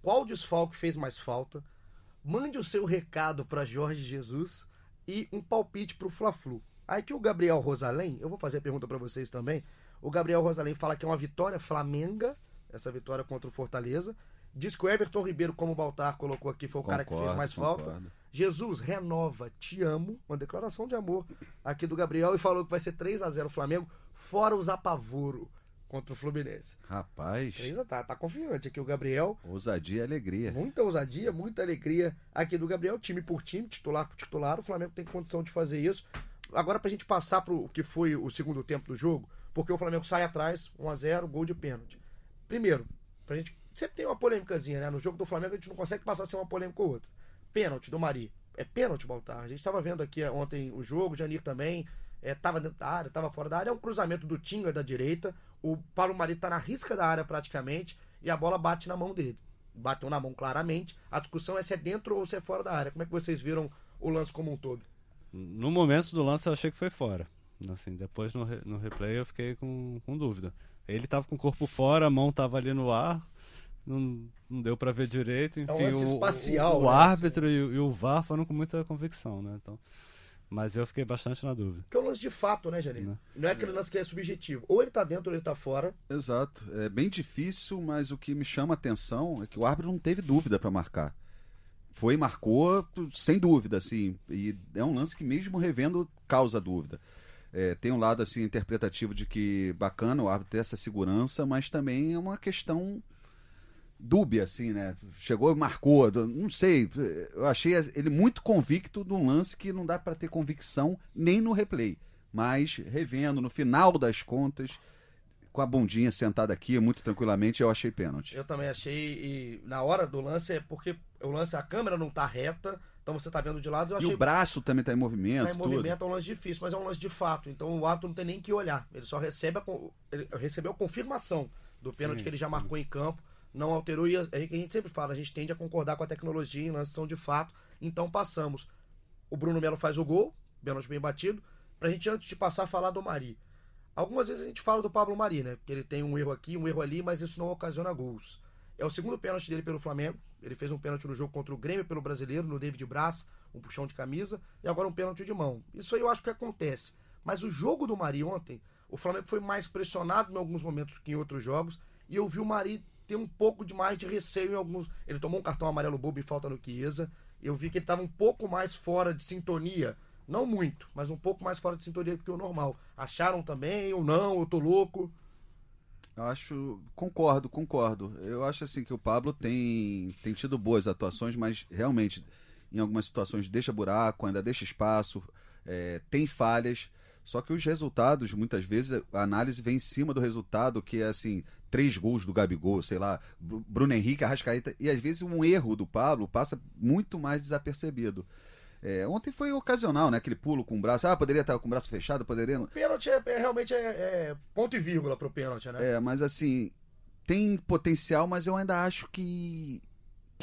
Qual desfalque fez mais falta? Mande o seu recado para Jorge Jesus e um palpite para o Fla-Flu. Aí que o Gabriel Rosalém, eu vou fazer a pergunta para vocês também. O Gabriel Rosalém fala que é uma vitória flamenga, essa vitória contra o Fortaleza. Diz que o Everton Ribeiro, como o Baltar colocou aqui, foi o cara que fez Concordo, mais falta. concordo. Jesus renova, te amo. Uma declaração de amor aqui do Gabriel e falou que vai ser 3 a 0 Flamengo, fora os apavoro contra o Fluminense. Rapaz, 3 a tá, tá confiante aqui o Gabriel. ousadia e alegria. Muita ousadia, muita alegria aqui do Gabriel, time por time, titular por titular. O Flamengo tem condição de fazer isso. Agora, pra gente passar pro que foi o segundo tempo do jogo, porque o Flamengo sai atrás, 1 a 0 gol de pênalti. Primeiro, pra gente. Sempre tem uma polêmicazinha, né? No jogo do Flamengo a gente não consegue passar sem uma polêmica ou outra. Pênalti do Mari. É pênalti, Baltar. A gente tava vendo aqui ontem o jogo, o Janir também. é, tava dentro da área, tava fora da área. É um cruzamento do Tinga da direita. O Paulo Mari tá na risca da área praticamente e a bola bate na mão dele. Bateu na mão claramente. A discussão é se é dentro ou se é fora da área. Como é que vocês viram o lance como um todo? No momento do lance eu achei que foi fora. Assim, depois no, no replay eu fiquei com, com dúvida. Ele tava com o corpo fora, a mão tava ali no ar, não, não deu para ver direito. Enfim, é um o, espacial, o, o né? árbitro e, o, e o VAR foram com muita convicção, né? Então, mas eu fiquei bastante na dúvida. Que é um lance de fato, né, Janine? Né? Não é aquele lance que é subjetivo. Ou ele tá dentro ou ele tá fora. Exato. É bem difícil, mas o que me chama a atenção é que o árbitro não teve dúvida para marcar. Foi, marcou, sem dúvida, assim. E é um lance que, mesmo revendo, causa dúvida. É, tem um lado assim interpretativo de que bacana o árbitro ter essa segurança, mas também é uma questão dúbia, assim, né? Chegou e marcou, não sei. Eu achei ele muito convicto de um lance que não dá para ter convicção nem no replay. Mas revendo, no final das contas, com a bundinha sentada aqui, muito tranquilamente, eu achei pênalti. Eu também achei, e na hora do lance é porque o lance, a câmera não tá reta, então você tá vendo de lado, eu achei... E o braço também tá em movimento, tá em movimento, tudo. é um lance difícil, mas é um lance de fato, então o árbitro não tem nem que olhar, ele só recebe a, ele recebeu a confirmação do pênalti Sim. que ele já marcou em campo, não alterou, e a, a gente sempre fala, a gente tende a concordar com a tecnologia em lances são de fato, então passamos. O Bruno Melo faz o gol, pênalti bem batido, pra gente antes de passar a falar do Mari. Algumas vezes a gente fala do Pablo Mari, né? Porque ele tem um erro aqui, um erro ali, mas isso não ocasiona gols. É o segundo pênalti dele pelo Flamengo. Ele fez um pênalti no jogo contra o Grêmio pelo Brasileiro, no David Braz, um puxão de camisa, e agora um pênalti de mão. Isso aí eu acho que acontece. Mas o jogo do Mari ontem, o Flamengo foi mais pressionado em alguns momentos que em outros jogos, e eu vi o Mari ter um pouco de mais de receio em alguns. Ele tomou um cartão amarelo bobo e falta no Chiesa. Eu vi que ele estava um pouco mais fora de sintonia não muito, mas um pouco mais fora de sintonia do que o normal. Acharam também ou não? Eu tô louco? Eu acho. Concordo, concordo. Eu acho assim que o Pablo tem, tem tido boas atuações, mas realmente, em algumas situações, deixa buraco, ainda deixa espaço, é, tem falhas. Só que os resultados, muitas vezes, a análise vem em cima do resultado, que é assim, três gols do Gabigol, sei lá, Bruno Henrique, Arrascaeta, e às vezes um erro do Pablo passa muito mais desapercebido. É, ontem foi ocasional, né? Aquele pulo com o braço. Ah, poderia estar com o braço fechado, poderia. O pênalti é, é realmente é, é, ponto e vírgula pro pênalti, né? É, mas assim, tem potencial, mas eu ainda acho que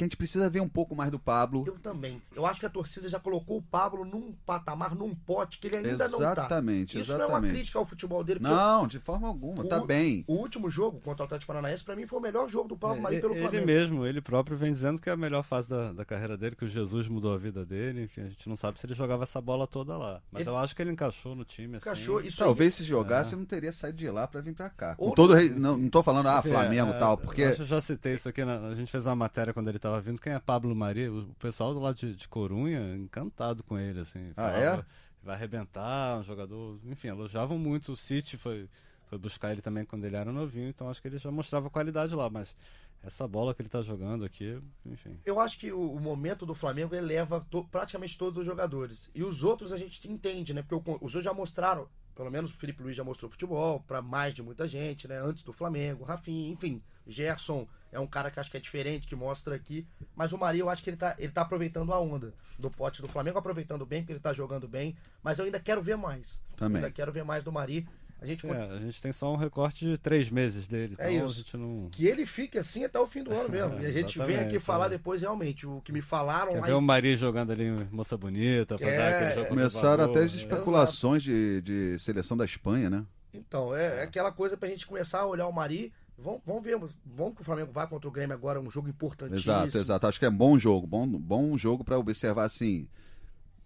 que a gente precisa ver um pouco mais do Pablo. Eu também. Eu acho que a torcida já colocou o Pablo num patamar, num pote que ele ainda exatamente, não tá. Exatamente, Isso não é uma crítica ao futebol dele. Não, de forma alguma, o, tá bem. O último jogo contra o Atlético Paranaense, pra mim, foi o melhor jogo do Pablo é, Mari pelo ele Flamengo. Ele mesmo, ele próprio vem dizendo que é a melhor fase da, da carreira dele, que o Jesus mudou a vida dele, enfim, a gente não sabe se ele jogava essa bola toda lá. Mas ele... eu acho que ele encaixou no time, assim. Encaixou, isso Talvez aí... se jogasse, é. não teria saído de lá para vir para cá. Com todo não, não tô falando, ah, Flamengo e é, tal, porque... Eu já citei isso aqui, na... a gente fez uma matéria quando ele tava vindo, quem é Pablo Maria, o pessoal do lado de, de Corunha, encantado com ele, assim. Ah, é? Vai arrebentar, um jogador. Enfim, elogiavam muito. O City foi, foi buscar ele também quando ele era novinho, então acho que ele já mostrava qualidade lá, mas essa bola que ele está jogando aqui, enfim. Eu acho que o, o momento do Flamengo eleva to, praticamente todos os jogadores. E os outros a gente entende, né? Porque o, os outros já mostraram, pelo menos o Felipe Luiz já mostrou futebol para mais de muita gente, né? Antes do Flamengo, Rafinha, enfim, Gerson é um cara que acho que é diferente, que mostra aqui. Mas o Maria, eu acho que ele tá, ele tá aproveitando a onda do pote do Flamengo, aproveitando bem, porque ele tá jogando bem. Mas eu ainda quero ver mais. Também. Eu ainda quero ver mais do Maria. A gente, é, a gente tem só um recorte de três meses dele. É então isso. Não... Que ele fique assim até o fim do ano *laughs* mesmo. e a gente vem aqui falar depois realmente o que me falaram. Quer ver o Maria jogando ali moça bonita pra é, dar aquele jogo Começaram até as especulações de, de seleção da Espanha, né? Então, é, é aquela coisa pra gente começar a olhar o Mari Vamos, vamos ver, vamos que o Flamengo vá contra o Grêmio agora, um jogo importantíssimo. Exato, exato. Acho que é bom jogo, bom, bom jogo para observar assim.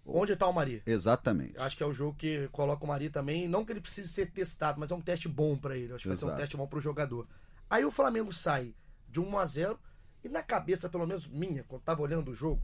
Onde está o Mari? Exatamente. Acho que é o jogo que coloca o Mari também. Não que ele precise ser testado, mas é um teste bom para ele. Acho que Exato. vai ser um teste bom para o jogador. Aí o Flamengo sai de 1 a 0 e na cabeça, pelo menos minha, quando tava olhando o jogo,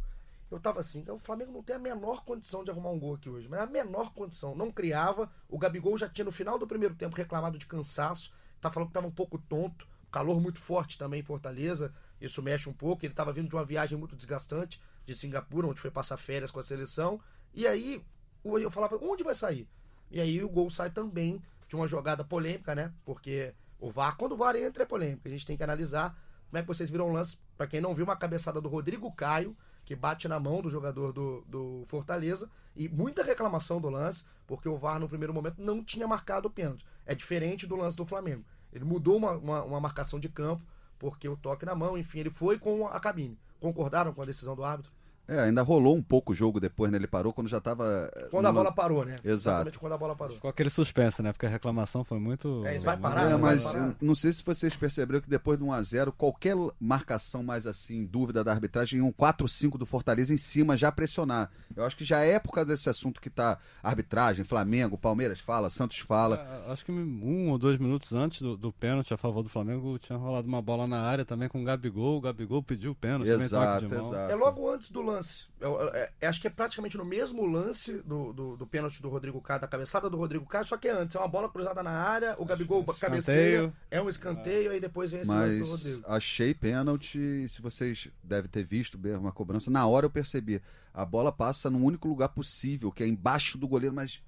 eu tava assim, o Flamengo não tem a menor condição de arrumar um gol aqui hoje, mas a menor condição, não criava. O Gabigol já tinha no final do primeiro tempo reclamado de cansaço, tá falando que tava um pouco tonto calor muito forte também em Fortaleza, isso mexe um pouco. Ele estava vindo de uma viagem muito desgastante de Singapura, onde foi passar férias com a seleção. E aí eu falava, onde vai sair? E aí o gol sai também de uma jogada polêmica, né? Porque o VAR, quando o VAR entra, é polêmica. A gente tem que analisar como é que vocês viram o lance. Para quem não viu, uma cabeçada do Rodrigo Caio, que bate na mão do jogador do, do Fortaleza. E muita reclamação do lance, porque o VAR no primeiro momento não tinha marcado o pênalti. É diferente do lance do Flamengo. Ele mudou uma, uma, uma marcação de campo, porque o toque na mão, enfim, ele foi com a cabine. Concordaram com a decisão do árbitro? É, ainda rolou um pouco o jogo depois, né? Ele parou quando já tava. eh, Quando a bola parou, né? Exato. Exatamente quando a bola parou. Ficou aquele suspense, né? Porque a reclamação foi muito. É, vai parar, É, vai mas parar. eu não sei se vocês perceberam que depois do 1x0, qualquer marcação mais assim, dúvida da arbitragem, um 4-5 do Fortaleza em cima já pressionar. Eu acho que já é por causa desse assunto que tá arbitragem, Flamengo, Palmeiras fala, Santos fala. É, Acho que um ou dois minutos antes do, do pênalti a favor do Flamengo tinha rolado uma bola na área também com o Gabigol. O Gabigol pediu o pênalti. Exato, exato. É logo antes do lance. Eu- eu- é- acho que é praticamente no mesmo lance do, do, do pênalti do Rodrigo Caio, da cabeçada do Rodrigo Caio, só que é antes. É uma bola cruzada na área, o Gabigol escanteio. cabeceia, é um escanteio, aí depois vem esse lance do Mas Rodrigo. achei pênalti, se vocês devem ter visto uma cobrança, na hora eu percebi. A bola passa no único lugar possível, que é embaixo do goleiro, mas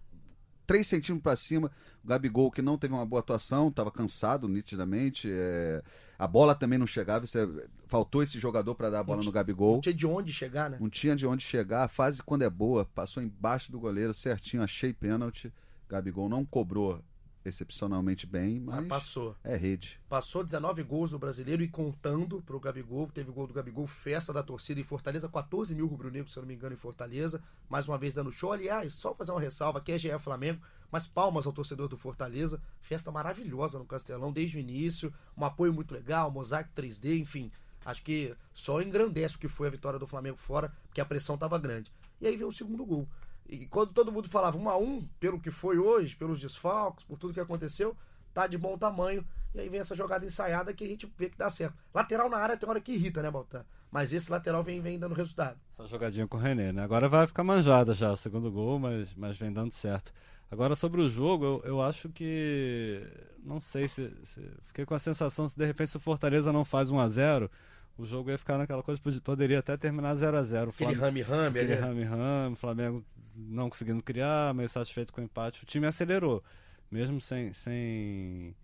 3 centímetros para cima. O Gabigol, que não teve uma boa atuação, estava cansado nitidamente. é, A bola também não chegava. é- Faltou esse jogador para dar a bola no Gabigol. Não tinha de onde chegar, né? Não tinha de onde chegar. A fase, quando é boa, passou embaixo do goleiro certinho. Achei pênalti. Gabigol não cobrou excepcionalmente bem, Mas mas passou. é rede. Passou 19 gols no brasileiro e contando pro Gabigol. Teve gol do Gabigol, festa da torcida em Fortaleza, 14 mil rubro-negros, se eu não me engano, em Fortaleza. Mais uma vez dando show. Aliás, só fazer uma ressalva: aqui é GE Flamengo, mas palmas ao torcedor do Fortaleza. Festa maravilhosa no Castelão desde o início. Um apoio muito legal, mosaico 3D, enfim. Acho que só engrandece o que foi a vitória do Flamengo fora, porque a pressão estava grande. E aí veio o segundo gol. E quando todo mundo falava um a um, pelo que foi hoje, pelos desfalques, por tudo que aconteceu, tá de bom tamanho. E aí vem essa jogada ensaiada que a gente vê que dá certo. Lateral na área tem hora que irrita, né, Baltan? Mas esse lateral vem, vem dando resultado. Essa jogadinha com o René, né? Agora vai ficar manjada já, o segundo gol, mas, mas vem dando certo. Agora sobre o jogo, eu, eu acho que. Não sei se, se- Fiquei com a sensação se de repente se o Fortaleza não faz 1 a 0 o jogo ia ficar naquela coisa, pod- poderia até terminar 0 a 0 O Aquele rame-rame aquele rame-rame, o Flamengo não conseguindo criar, meio satisfeito com o empate. O time acelerou, mesmo sem, sem,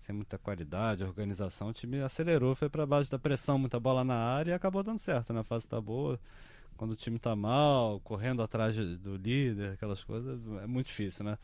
sem muita qualidade, organização, o time acelerou, foi para baixo da pressão, muita bola na área e acabou dando certo, né? A fase tá boa. Quando o time tá mal, correndo atrás do líder, aquelas coisas, é muito difícil, né?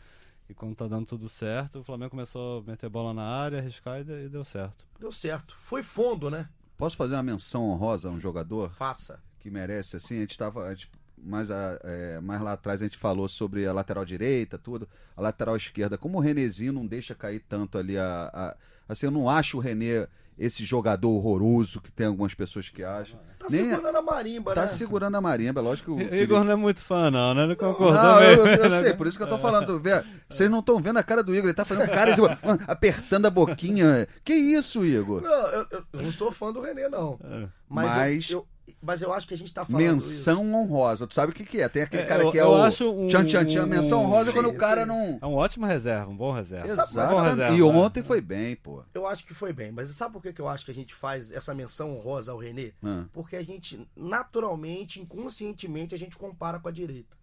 E quando tá dando tudo certo, o Flamengo começou a meter bola na área, arriscar e de- deu certo. Deu certo. Foi fundo, né? Posso fazer uma menção honrosa a um jogador Faça. que merece, assim? A gente estava. Mais, a- é, mais lá atrás a gente falou sobre a lateral direita, tudo. A lateral esquerda. Como o Renezinho não deixa cair tanto ali a. a- assim, eu não acho o Renê esse jogador horroroso que tem algumas pessoas que acham. Tá Nem a- segurando a marimba, Tá né? segurando a marimba, lógico que o. Igor não é muito fã, não, né? Ele concordou Não, eu, mesmo, eu né? sei, por isso que eu tô falando. Vê, Vocês não estão vendo a cara do Igor, ele tá fazendo cara de, apertando a boquinha. Que isso, Igor? Não, eu, eu- eu não sou fã do René, não. É. Mas, Mas- eu, eu- mas eu acho que a gente tá falando isso. Menção honrosa. Tu sabe o que, que é? Tem aquele É, cara eu- que é eu o. acho um- Tchan, tchan, tchan. Menção honrosa Sim, quando o cara sim. não. É um ótimo reserva, um bom reserva. Um bom Exato. reserva. E ontem foi bem, pô. Eu acho que foi bem, mas sabe por que, que eu acho que a gente faz essa menção honrosa ao René? Ah. Porque a gente, naturalmente, inconscientemente, a gente compara com a direita.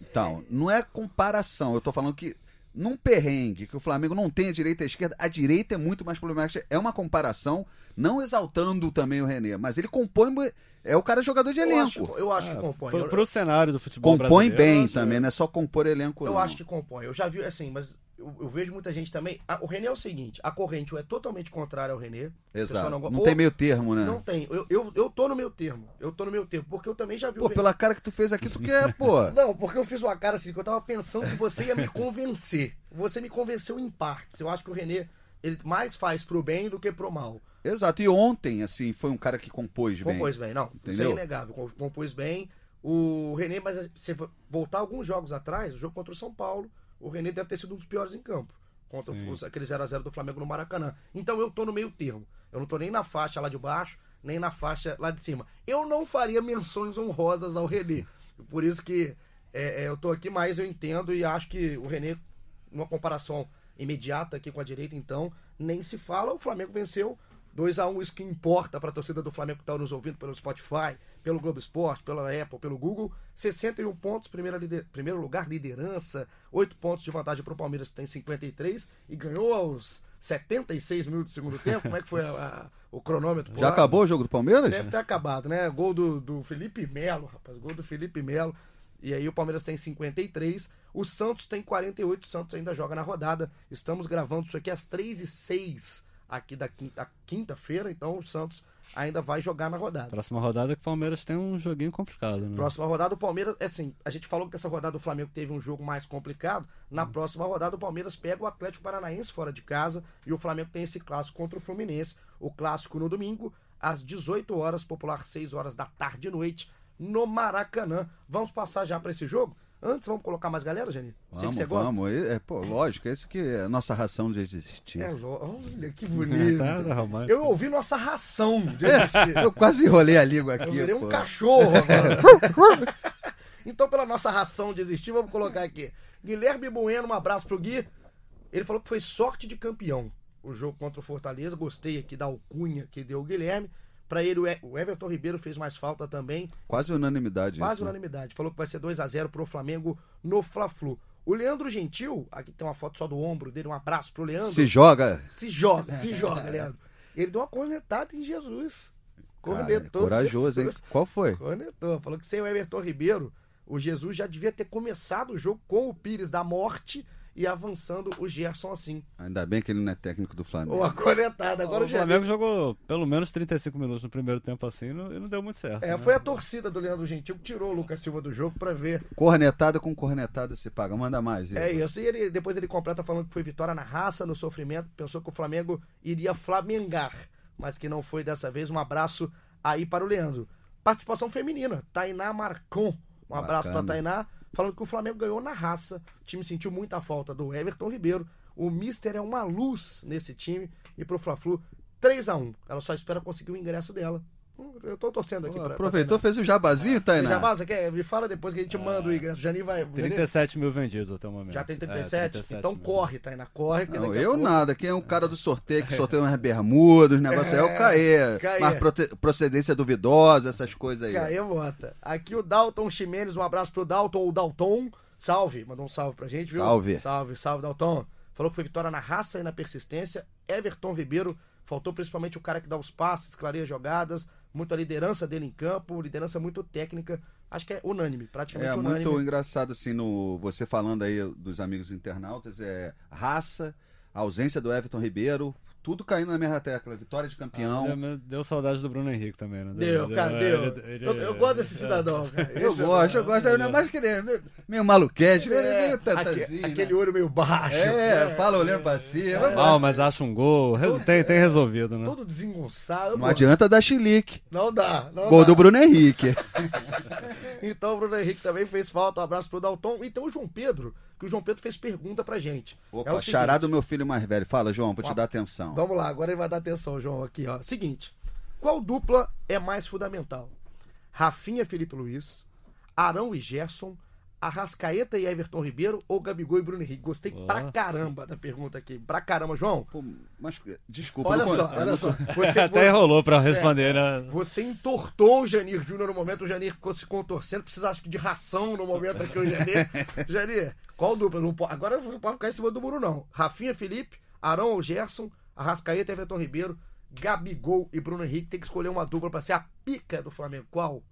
Então, não é comparação. Eu tô falando que num perrengue que o Flamengo não tem a direita e a esquerda, a direita é muito mais problemática. É uma comparação, não exaltando também o René, mas ele compõe. É o cara jogador de Eu elenco. acho, eu acho que compõe. Pro, pro cenário do futebol Compõe brasileiro, bem acho- também, não é só compor elenco, Eu não. acho que compõe. Eu já vi, assim, mas eu, eu vejo muita gente também. Ah, o René é o seguinte: a corrente é totalmente contrária ao René. A Exato. Não, ou- tem meio termo, né? Não tem. Eu, eu, eu tô no meu termo. Eu tô no meu termo. Porque eu também já vi o Pô, pela cara que tu fez aqui, tu quer, pô. *laughs* Não, porque eu fiz uma cara assim, que eu tava pensando se você ia me convencer. Você me convenceu em partes. Eu acho que o René, ele mais faz pro bem do que pro mal. Exato. E ontem, assim, foi um cara que compôs bem. Compôs bem, não. Isso é Entendeu? inegável. Com- Compôs bem. O René, mas se você voltar alguns jogos atrás, o jogo contra o São Paulo, o René deve ter sido um dos piores em campo. Contra Sim. os- aquele 0x0 do Flamengo no Maracanã. Então eu tô no meio termo. Eu não tô nem na faixa lá de baixo, nem na faixa lá de cima. Eu não faria menções honrosas ao René. Por isso que é, é, eu tô aqui, mas eu entendo e acho que o René, numa comparação imediata aqui com a direita, então, nem se fala. O Flamengo venceu 2 a 1 isso que importa para a torcida do Flamengo que está nos ouvindo pelo Spotify, pelo Globo Esporte, pela Apple, pelo Google. 61 pontos, lider- primeiro lugar, liderança. 8 pontos de vantagem para o Palmeiras, que tem 53, e ganhou aos 76 minutos do segundo tempo. Como é que foi a- a- o cronômetro? Já lá? acabou o jogo do Palmeiras? Deve ter acabado, né? Gol do, do Felipe Melo, rapaz. Gol do Felipe Melo. E aí o Palmeiras tem 53, o Santos tem 48, o Santos ainda joga na rodada. Estamos gravando isso aqui às 3 e 6 aqui da quinta- quinta-feira, então o Santos ainda vai jogar na rodada. Próxima rodada que o Palmeiras tem um joguinho complicado, né? Próxima rodada, o Palmeiras, é assim, a gente falou que essa rodada do Flamengo teve um jogo mais complicado. Na próxima rodada, o Palmeiras pega o Atlético Paranaense fora de casa e o Flamengo tem esse clássico contra o Fluminense. O clássico no domingo, às 18 horas, popular 6 horas da tarde e noite, no Maracanã. Vamos passar já para esse jogo? Antes, vamos colocar mais galera, Jani? Sei Vamos, que você gosta. vamos. É, pô, lógico, esse que é a nossa ração de existir. É, lo- olha que *laughs* bonito. Tá, tá romântico. Eu ouvi nossa ração de existir. Eu quase enrolei a língua Eu aqui. virei um pô. cachorro agora. *laughs* então, pela nossa ração de existir, vamos colocar aqui. Guilherme Bueno, um abraço pro Gui. Ele falou que foi sorte de campeão o jogo contra o Fortaleza. Gostei aqui da alcunha que deu o Guilherme. Pra ele, o Everton Ribeiro fez mais falta também. Quase unanimidade Quase isso. né? unanimidade. Falou que vai ser 2 a 0 pro Flamengo no Fla-Flu. O Leandro Gentil, aqui tem uma foto só do ombro dele, um abraço pro Leandro. Se joga. Se joga, se joga, Leandro. Ele deu uma cornetada em Jesus. Cara, Cornetou. corajoso, hein? Qual foi? Cornetou. Falou que sem o Everton Ribeiro, o Jesus já devia ter começado o jogo com o Pires da morte e avançando o Gerson assim. Ainda bem que ele não é técnico do Flamengo. Ou a cornetada. Agora o o Flamengo jogou pelo menos 35 minutos no primeiro tempo assim e não, e não deu muito certo. É, né? foi a torcida do Leandro Gentil que tirou o Lucas Silva do jogo pra ver. Cornetada com cornetada se paga. Manda mais. É Igor. isso. E ele, depois ele completa falando que foi vitória na raça, no sofrimento. Pensou que o Flamengo iria flamengar, mas que não foi dessa vez. Um abraço aí para o Leandro. Participação feminina, Tainá Marcon. Um abraço para. Tainá, falando que o Flamengo ganhou na raça. O time sentiu muita falta do Everton Ribeiro. O Mister é uma luz nesse time. E pro Fla-Flu, 3 a 1 Ela só espera conseguir o ingresso dela. Eu tô torcendo aqui pra, aproveitou, pra fez o jabazinho, Tainá. Tainá? Jabá, você quer? Me fala depois que a gente manda o ingresso. O Jani vai. o Jani- 37 mil vendidos até o momento. já tem É, 37? 37 então mil. corre, Tainá, corre. Não, eu pouco- nada. Quem é o cara do sorteio, que sorteia umas bermudas, os negócios aí é o Caê. Caê. Mas procedência duvidosa, essas coisas aí. Caê bota. Aqui o Dalton Ximenes, um abraço pro Dalton, ou Dalton. Salve, mandou um salve pra gente, viu? Salve. Salve, salve, Dalton. Falou que foi vitória na raça e na persistência. Everton Ribeiro, faltou principalmente o cara que dá os passes, clareia jogadas, muita liderança dele em campo, liderança muito técnica. Acho que é unânime, praticamente É unânime. muito engraçado assim no você falando aí dos amigos internautas é raça, ausência do Everton Ribeiro, tudo caindo na mesma tecla, vitória de campeão. Ah, deu, deu saudade do Bruno Henrique também, né? Deu, cara, deu. ele- ele- eu, eu gosto desse cidadão, cara. eu é- gosto, eu gosto, ainda mais que ele é meio, meio maluquete, ele é É, meio tantazinho. aquele né? olho meio baixo. É, fala olhando pra cima. É. Mal, mas acha um gol. Tem, tem resolvido, né? Todo desengonçado. Não adianta dar chilique. Não dá. Não Gol dá. do Bruno Henrique. *laughs* Então o Bruno Henrique também fez falta. Um abraço pro Dalton. E tem o João Pedro, que o João Pedro fez pergunta pra gente. Opa, é o seguinte, xará do meu filho mais velho. Fala, João, vou te Ó, dar atenção. Vamos lá, agora ele vai dar atenção, João, aqui, ó. Seguinte. Qual dupla é mais fundamental? Rafinha Felipe Luiz, Arão e Gerson, Arrascaeta e Everton Ribeiro ou Gabigol e Bruno Henrique? Gostei pra caramba da pergunta aqui. Pra caramba, João. Pô, mas, desculpa. Olha só, olha só. *laughs* Você, Até enrolou pra responder, né? Você entortou o Janir Júnior no momento, o Janir ficou se contorcendo, precisa acho que de ração no momento aqui, o Janir. *laughs* Janir, qual dupla? Não pode- agora não pode ficar em cima do muro, não. Rafinha Felipe, Arão ou Gerson, Arrascaeta e Everton Ribeiro, Gabigol e Bruno Henrique. Tem que escolher uma dupla pra ser a pica do Flamengo. Qual?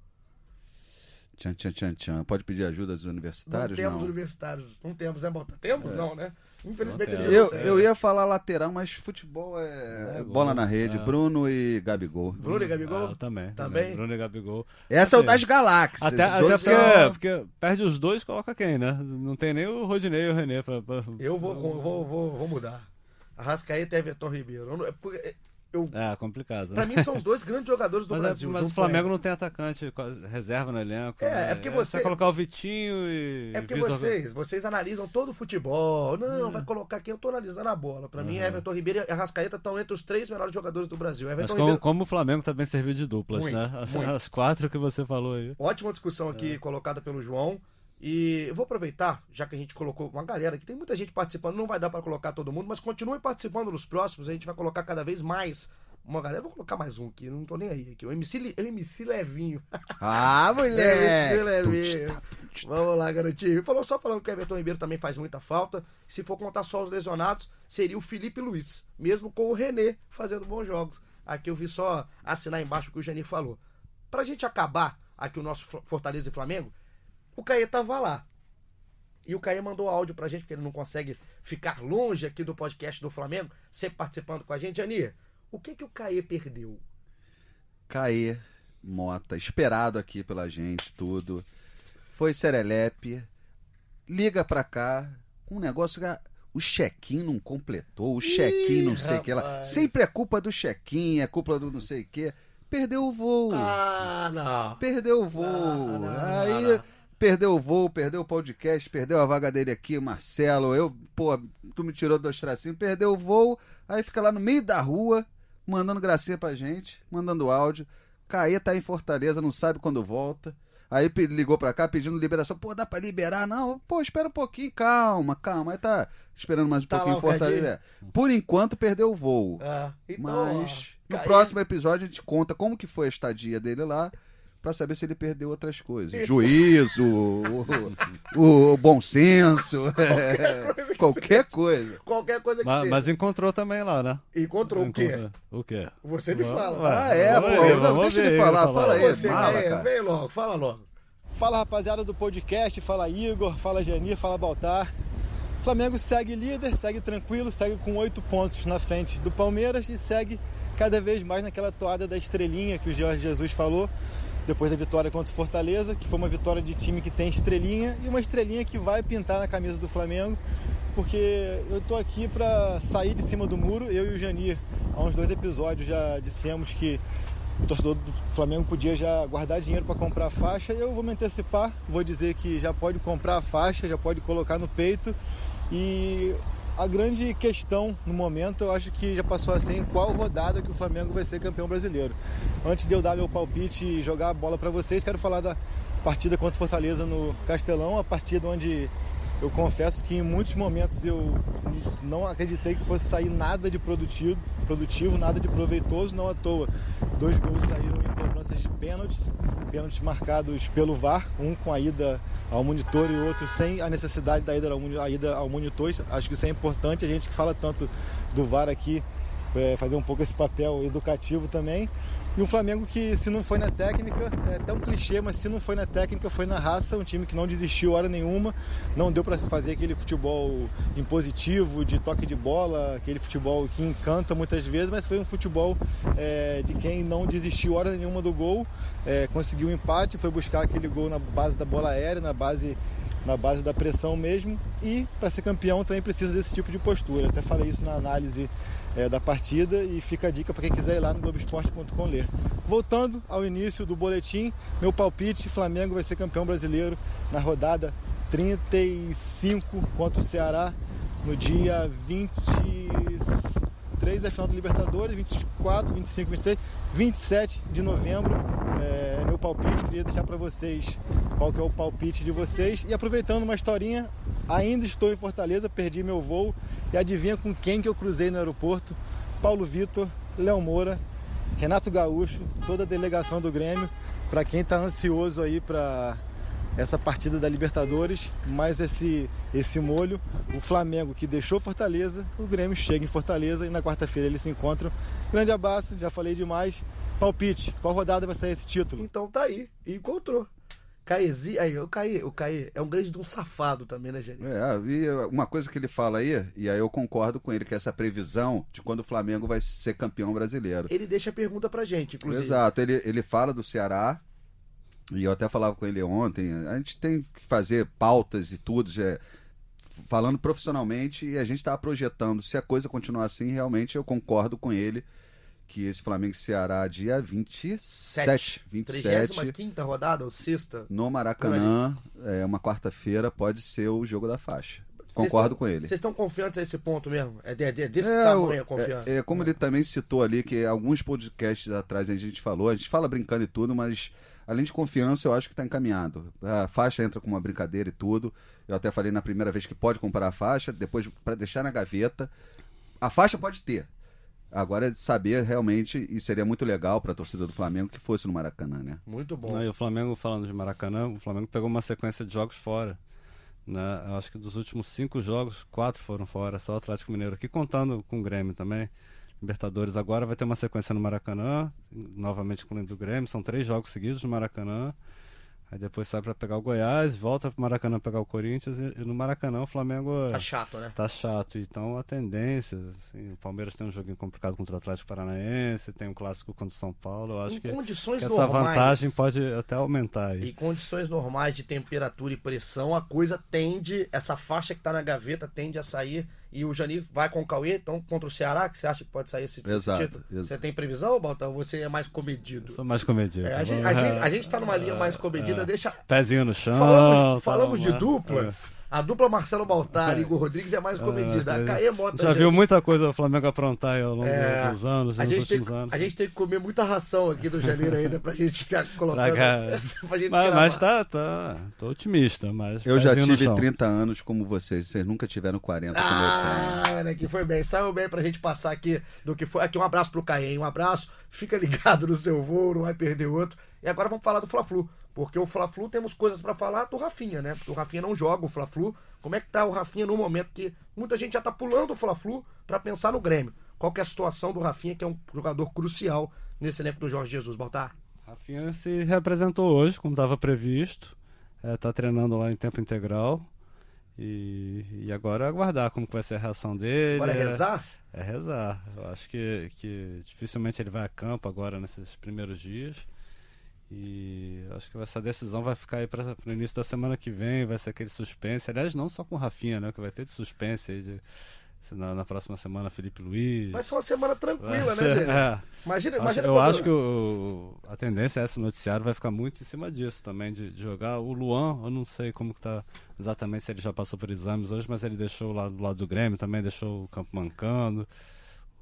Tchan, tchan, tchan, tchan. Pode pedir ajuda dos Não universitários? temos Não. universitários. Não temos, né, Bota? Temos, não, né? Infelizmente Não não Eu, eu ia falar lateral, mas futebol é, É, bola gol. na rede. É. Bruno e Gabigol. Bruno e Gabigol? Ah, também. Também? Bruno e Gabigol. Essa é o Assim, das galáxias. Até, até porque, são- porque perde os dois, coloca quem, né? Não tem nem o Rodinei e o René pra. pra- Eu vou, vou, vou, vou mudar. Arrascaeta e Everton Ribeiro. Eu é É, complicado. pra mim são os dois grandes jogadores do mas, é- Brasil. mas o Flamengo não tem atacante reserva no elenco. É, né? é porque você- só colocar o Vitinho e. É porque Vitor- vocês, vocês analisam todo o futebol. Não, vai colocar quem eu tô analisando a bola. Pra mim, Everton Ribeiro e Arrascaeta estão entre os três melhores jogadores do Brasil. Mas Everton como, Ribeiro, como o Flamengo bem servido de duplas, Muito, né? As, *laughs* muito. as quatro que você falou aí. ótima discussão aqui É. colocada pelo João. E eu vou aproveitar, já que a gente colocou uma galera aqui, tem muita gente participando, não vai dar pra colocar todo mundo, mas continue participando nos próximos, a gente vai colocar cada vez mais uma galera. Vou colocar mais um aqui, não tô nem aí aqui. O MC, o MC Levinho. Ah, *laughs* MC moleque! Levinho. Vamos lá, garotinho. Falou só falando que o Everton Ribeiro também faz muita falta. Se for contar só os lesionados, seria o Felipe Luiz, mesmo com o René fazendo bons jogos. Aqui eu vi só assinar embaixo o que o Janir falou. Pra gente acabar aqui o nosso Fortaleza e Flamengo, O Caê tava lá. E o Caê mandou áudio pra gente, porque ele não consegue ficar longe aqui do podcast do Flamengo, sempre participando com a gente. Ani, o que que o Caê perdeu? Caê Mota, esperado aqui pela gente, tudo. Foi Serelepe. Liga pra cá um negócio que o check-in não completou, o check-in não sei o que lá. Sempre é culpa do check-in, é culpa do não sei o que. Perdeu o voo. Ah, não. Perdeu o voo. Não, não, Aí não. Perdeu o voo, perdeu o podcast, perdeu a vaga dele aqui, Marcelo. Eu, pô, tu me tirou dois tracinhos, perdeu o voo. Aí fica lá no meio da rua, mandando gracinha pra gente, mandando áudio. Caê tá em Fortaleza, não sabe quando volta. Aí ligou pra cá pedindo liberação. Pô, dá pra liberar? Não, pô, espera um pouquinho, calma, calma. Aí tá esperando mais um Tá pouquinho lá em Fortaleza. Por enquanto, perdeu o voo. Ah, então, Mas ó, no próximo episódio a gente conta como que foi a estadia dele lá pra saber se ele perdeu outras coisas. Juízo, o, o- o bom senso, *laughs* é, qualquer coisa. Qualquer coisa que Mas, seja. mas encontrou também lá, né? Encontrou o quê? O quê? Você me fala. Ah, é, vamos pô, ver, não, deixa ver ele falar, falar. fala aí. Você, Caê, cara. vem logo, fala logo. Fala rapaziada do podcast, fala Igor, fala Janir, fala Baltar. Flamengo segue líder, segue tranquilo, segue com oito pontos na frente do Palmeiras e segue cada vez mais naquela toada da estrelinha que o Jorge Jesus falou depois da vitória contra o Fortaleza, que foi uma vitória de time que tem estrelinha e uma estrelinha que vai pintar na camisa do Flamengo, porque eu tô aqui para sair de cima do muro, eu e o Janir, há uns dois episódios já dissemos que o torcedor do Flamengo podia já guardar dinheiro para comprar a faixa. Eu vou me antecipar, vou dizer que já pode comprar a faixa, já pode colocar no peito. E a grande questão no momento, eu acho que já passou a ser em qual rodada que o Flamengo vai ser campeão brasileiro. Antes de eu dar meu palpite e jogar a bola para vocês, quero falar da partida contra o Fortaleza no Castelão, a partida onde eu confesso que em muitos momentos eu não acreditei que fosse sair nada de produtivo, produtivo, nada de proveitoso, não à toa. Dois gols saíram em cobranças de pênaltis, pênaltis marcados pelo VAR, um com a ida ao monitor e outro sem a necessidade da ida ao, ida ao monitor. Acho que isso é importante, a gente que fala tanto do VAR aqui, é, fazer um pouco esse papel educativo também. E um Flamengo que, se não foi na técnica, é até um clichê, mas se não foi na técnica, foi na raça. Um time que não desistiu hora nenhuma. Não deu para fazer aquele futebol impositivo, de toque de bola, aquele futebol que encanta muitas vezes, mas foi um futebol é, de quem não desistiu hora nenhuma do gol. É, conseguiu um empate, foi buscar aquele gol na base da bola aérea, na base na base da pressão mesmo. E para ser campeão também precisa desse tipo de postura. Até falei isso na análise é, da partida e fica a dica para quem quiser ir lá no Globoesporte.com ler. Voltando ao início do boletim, meu palpite: Flamengo vai ser campeão brasileiro na rodada 35 contra o Ceará no dia 23 da final do Libertadores, 24, 25, 26, 27 de novembro. É meu palpite, queria deixar para vocês qual que é o palpite de vocês. E aproveitando uma historinha, ainda estou em Fortaleza, perdi meu voo e adivinha com quem que eu cruzei no aeroporto? Paulo Vitor, Léo Moura, Renato Gaúcho, toda a delegação do Grêmio. Para quem está ansioso aí para essa partida da Libertadores, mais esse, esse molho. O Flamengo que deixou Fortaleza, o Grêmio chega em Fortaleza e na quarta-feira eles se encontram. Grande abraço, já falei demais. Palpite, qual rodada vai sair esse título? Então tá aí, encontrou. Caezi, aí, o Caê, o Caê é um grande de um safado também, né, gente? É, e uma coisa que ele fala aí, e aí eu concordo com ele, que é essa previsão de quando o Flamengo vai ser campeão brasileiro. Ele deixa a pergunta pra gente, inclusive. Exato, ele, ele fala do Ceará, e eu até falava com ele ontem, a gente tem que fazer pautas e tudo, já, falando profissionalmente, e a gente está projetando, se a coisa continuar assim, realmente eu concordo com ele, que esse Flamengo e Ceará dia 27, 27 35 rodada ou sexta? no Maracanã, é uma quarta-feira, pode ser o jogo da faixa. Concordo com ele. Vocês estão confiantes a esse ponto mesmo? É, de, de- desse É, tamanho a confiança? é, é, como ele também citou ali, que alguns podcasts atrás a gente falou, a gente fala brincando e tudo, mas além de confiança, eu acho que está encaminhado. A faixa entra com uma brincadeira e tudo. Eu até falei na primeira vez que pode comprar a faixa, depois para deixar na gaveta. A faixa pode ter. Agora é de saber realmente, e seria muito legal para a torcida do Flamengo que fosse no Maracanã, né? Muito bom. Não, e o Flamengo, falando de Maracanã, o Flamengo pegou uma sequência de jogos fora. Né? Eu acho que dos últimos cinco jogos, quatro foram fora, só o Atlético Mineiro aqui, contando com o Grêmio também. Libertadores agora vai ter uma sequência no Maracanã, novamente com o Grêmio, são três jogos seguidos no Maracanã. Aí depois sai para pegar o Goiás, volta pro Maracanã pegar o Corinthians e, e no Maracanã o Flamengo Tá chato, né? tá chato. Então a tendência, assim, o Palmeiras tem um joguinho complicado contra o Atlético Paranaense, tem um clássico contra o São Paulo. Eu acho em que, condições que essa normais, vantagem pode até aumentar aí. Em condições normais de temperatura e pressão, a coisa tende, essa faixa que tá na gaveta tende a sair. E o Jani vai com o Cauê, então contra o Ceará, que você acha que pode sair esse, Exato, título? exato. Você tem previsão, Baltão? Ou você é mais comedido? Eu sou mais comedido. É, a, gente, Vamos- a, gente, *laughs* a gente tá numa linha mais comedida, é. deixa. Pezinho no chão. Falamos, tá falamos de lá. duplas. A dupla Marcelo Baltar e Igor Rodrigues é mais comedida. A É, Caê Mota Já gente- viu muita coisa o Flamengo aprontar aí ao longo É, dos anos, a nos gente, tem, últimos anos. a gente tem que comer muita ração aqui do janeiro ainda pra gente ficar *laughs* colocando. Pra cá. *laughs* pra gente Mas, mas tá, tá. Tô otimista, mas. Eu já tive chão. 30 anos como vocês. Vocês nunca tiveram 40 como eu Ah, tenho. olha aqui, foi bem. Saiu bem pra gente passar aqui do que foi. Aqui um abraço pro Caê, um abraço. Fica ligado no seu voo, não vai perder outro. E agora vamos falar do Fla-Flu. Porque o Fla-Flu temos coisas pra falar do Rafinha, né? Porque o Rafinha não joga o Fla-Flu. Como é que tá o Rafinha no momento que muita gente já tá pulando o Fla-Flu pra pensar no Grêmio? Qual que é a situação do Rafinha, que é um jogador crucial nesse elenco do Jorge Jesus, Baltar? Rafinha se representou hoje, como estava previsto. É, tá treinando lá em tempo integral. E, e agora é aguardar como vai ser a reação dele. Agora é é- rezar? É rezar. Eu acho que, que dificilmente ele vai a campo agora nesses primeiros dias. E acho que essa decisão vai ficar aí para o início da semana que vem, vai ser aquele suspense. Aliás, não só com o Rafinha, né? Que vai ter de suspense aí de, na, na próxima semana Felipe Luiz. Vai ser uma semana tranquila, né, ser- gente? é. Imagina, Acho- imagina eu quando- acho que o, a tendência é essa, o noticiário vai ficar muito em cima disso também, de, de jogar. O Luan, eu não sei como que tá exatamente se ele já passou por exames hoje, mas ele deixou lá do lado do Grêmio também, deixou o campo mancando,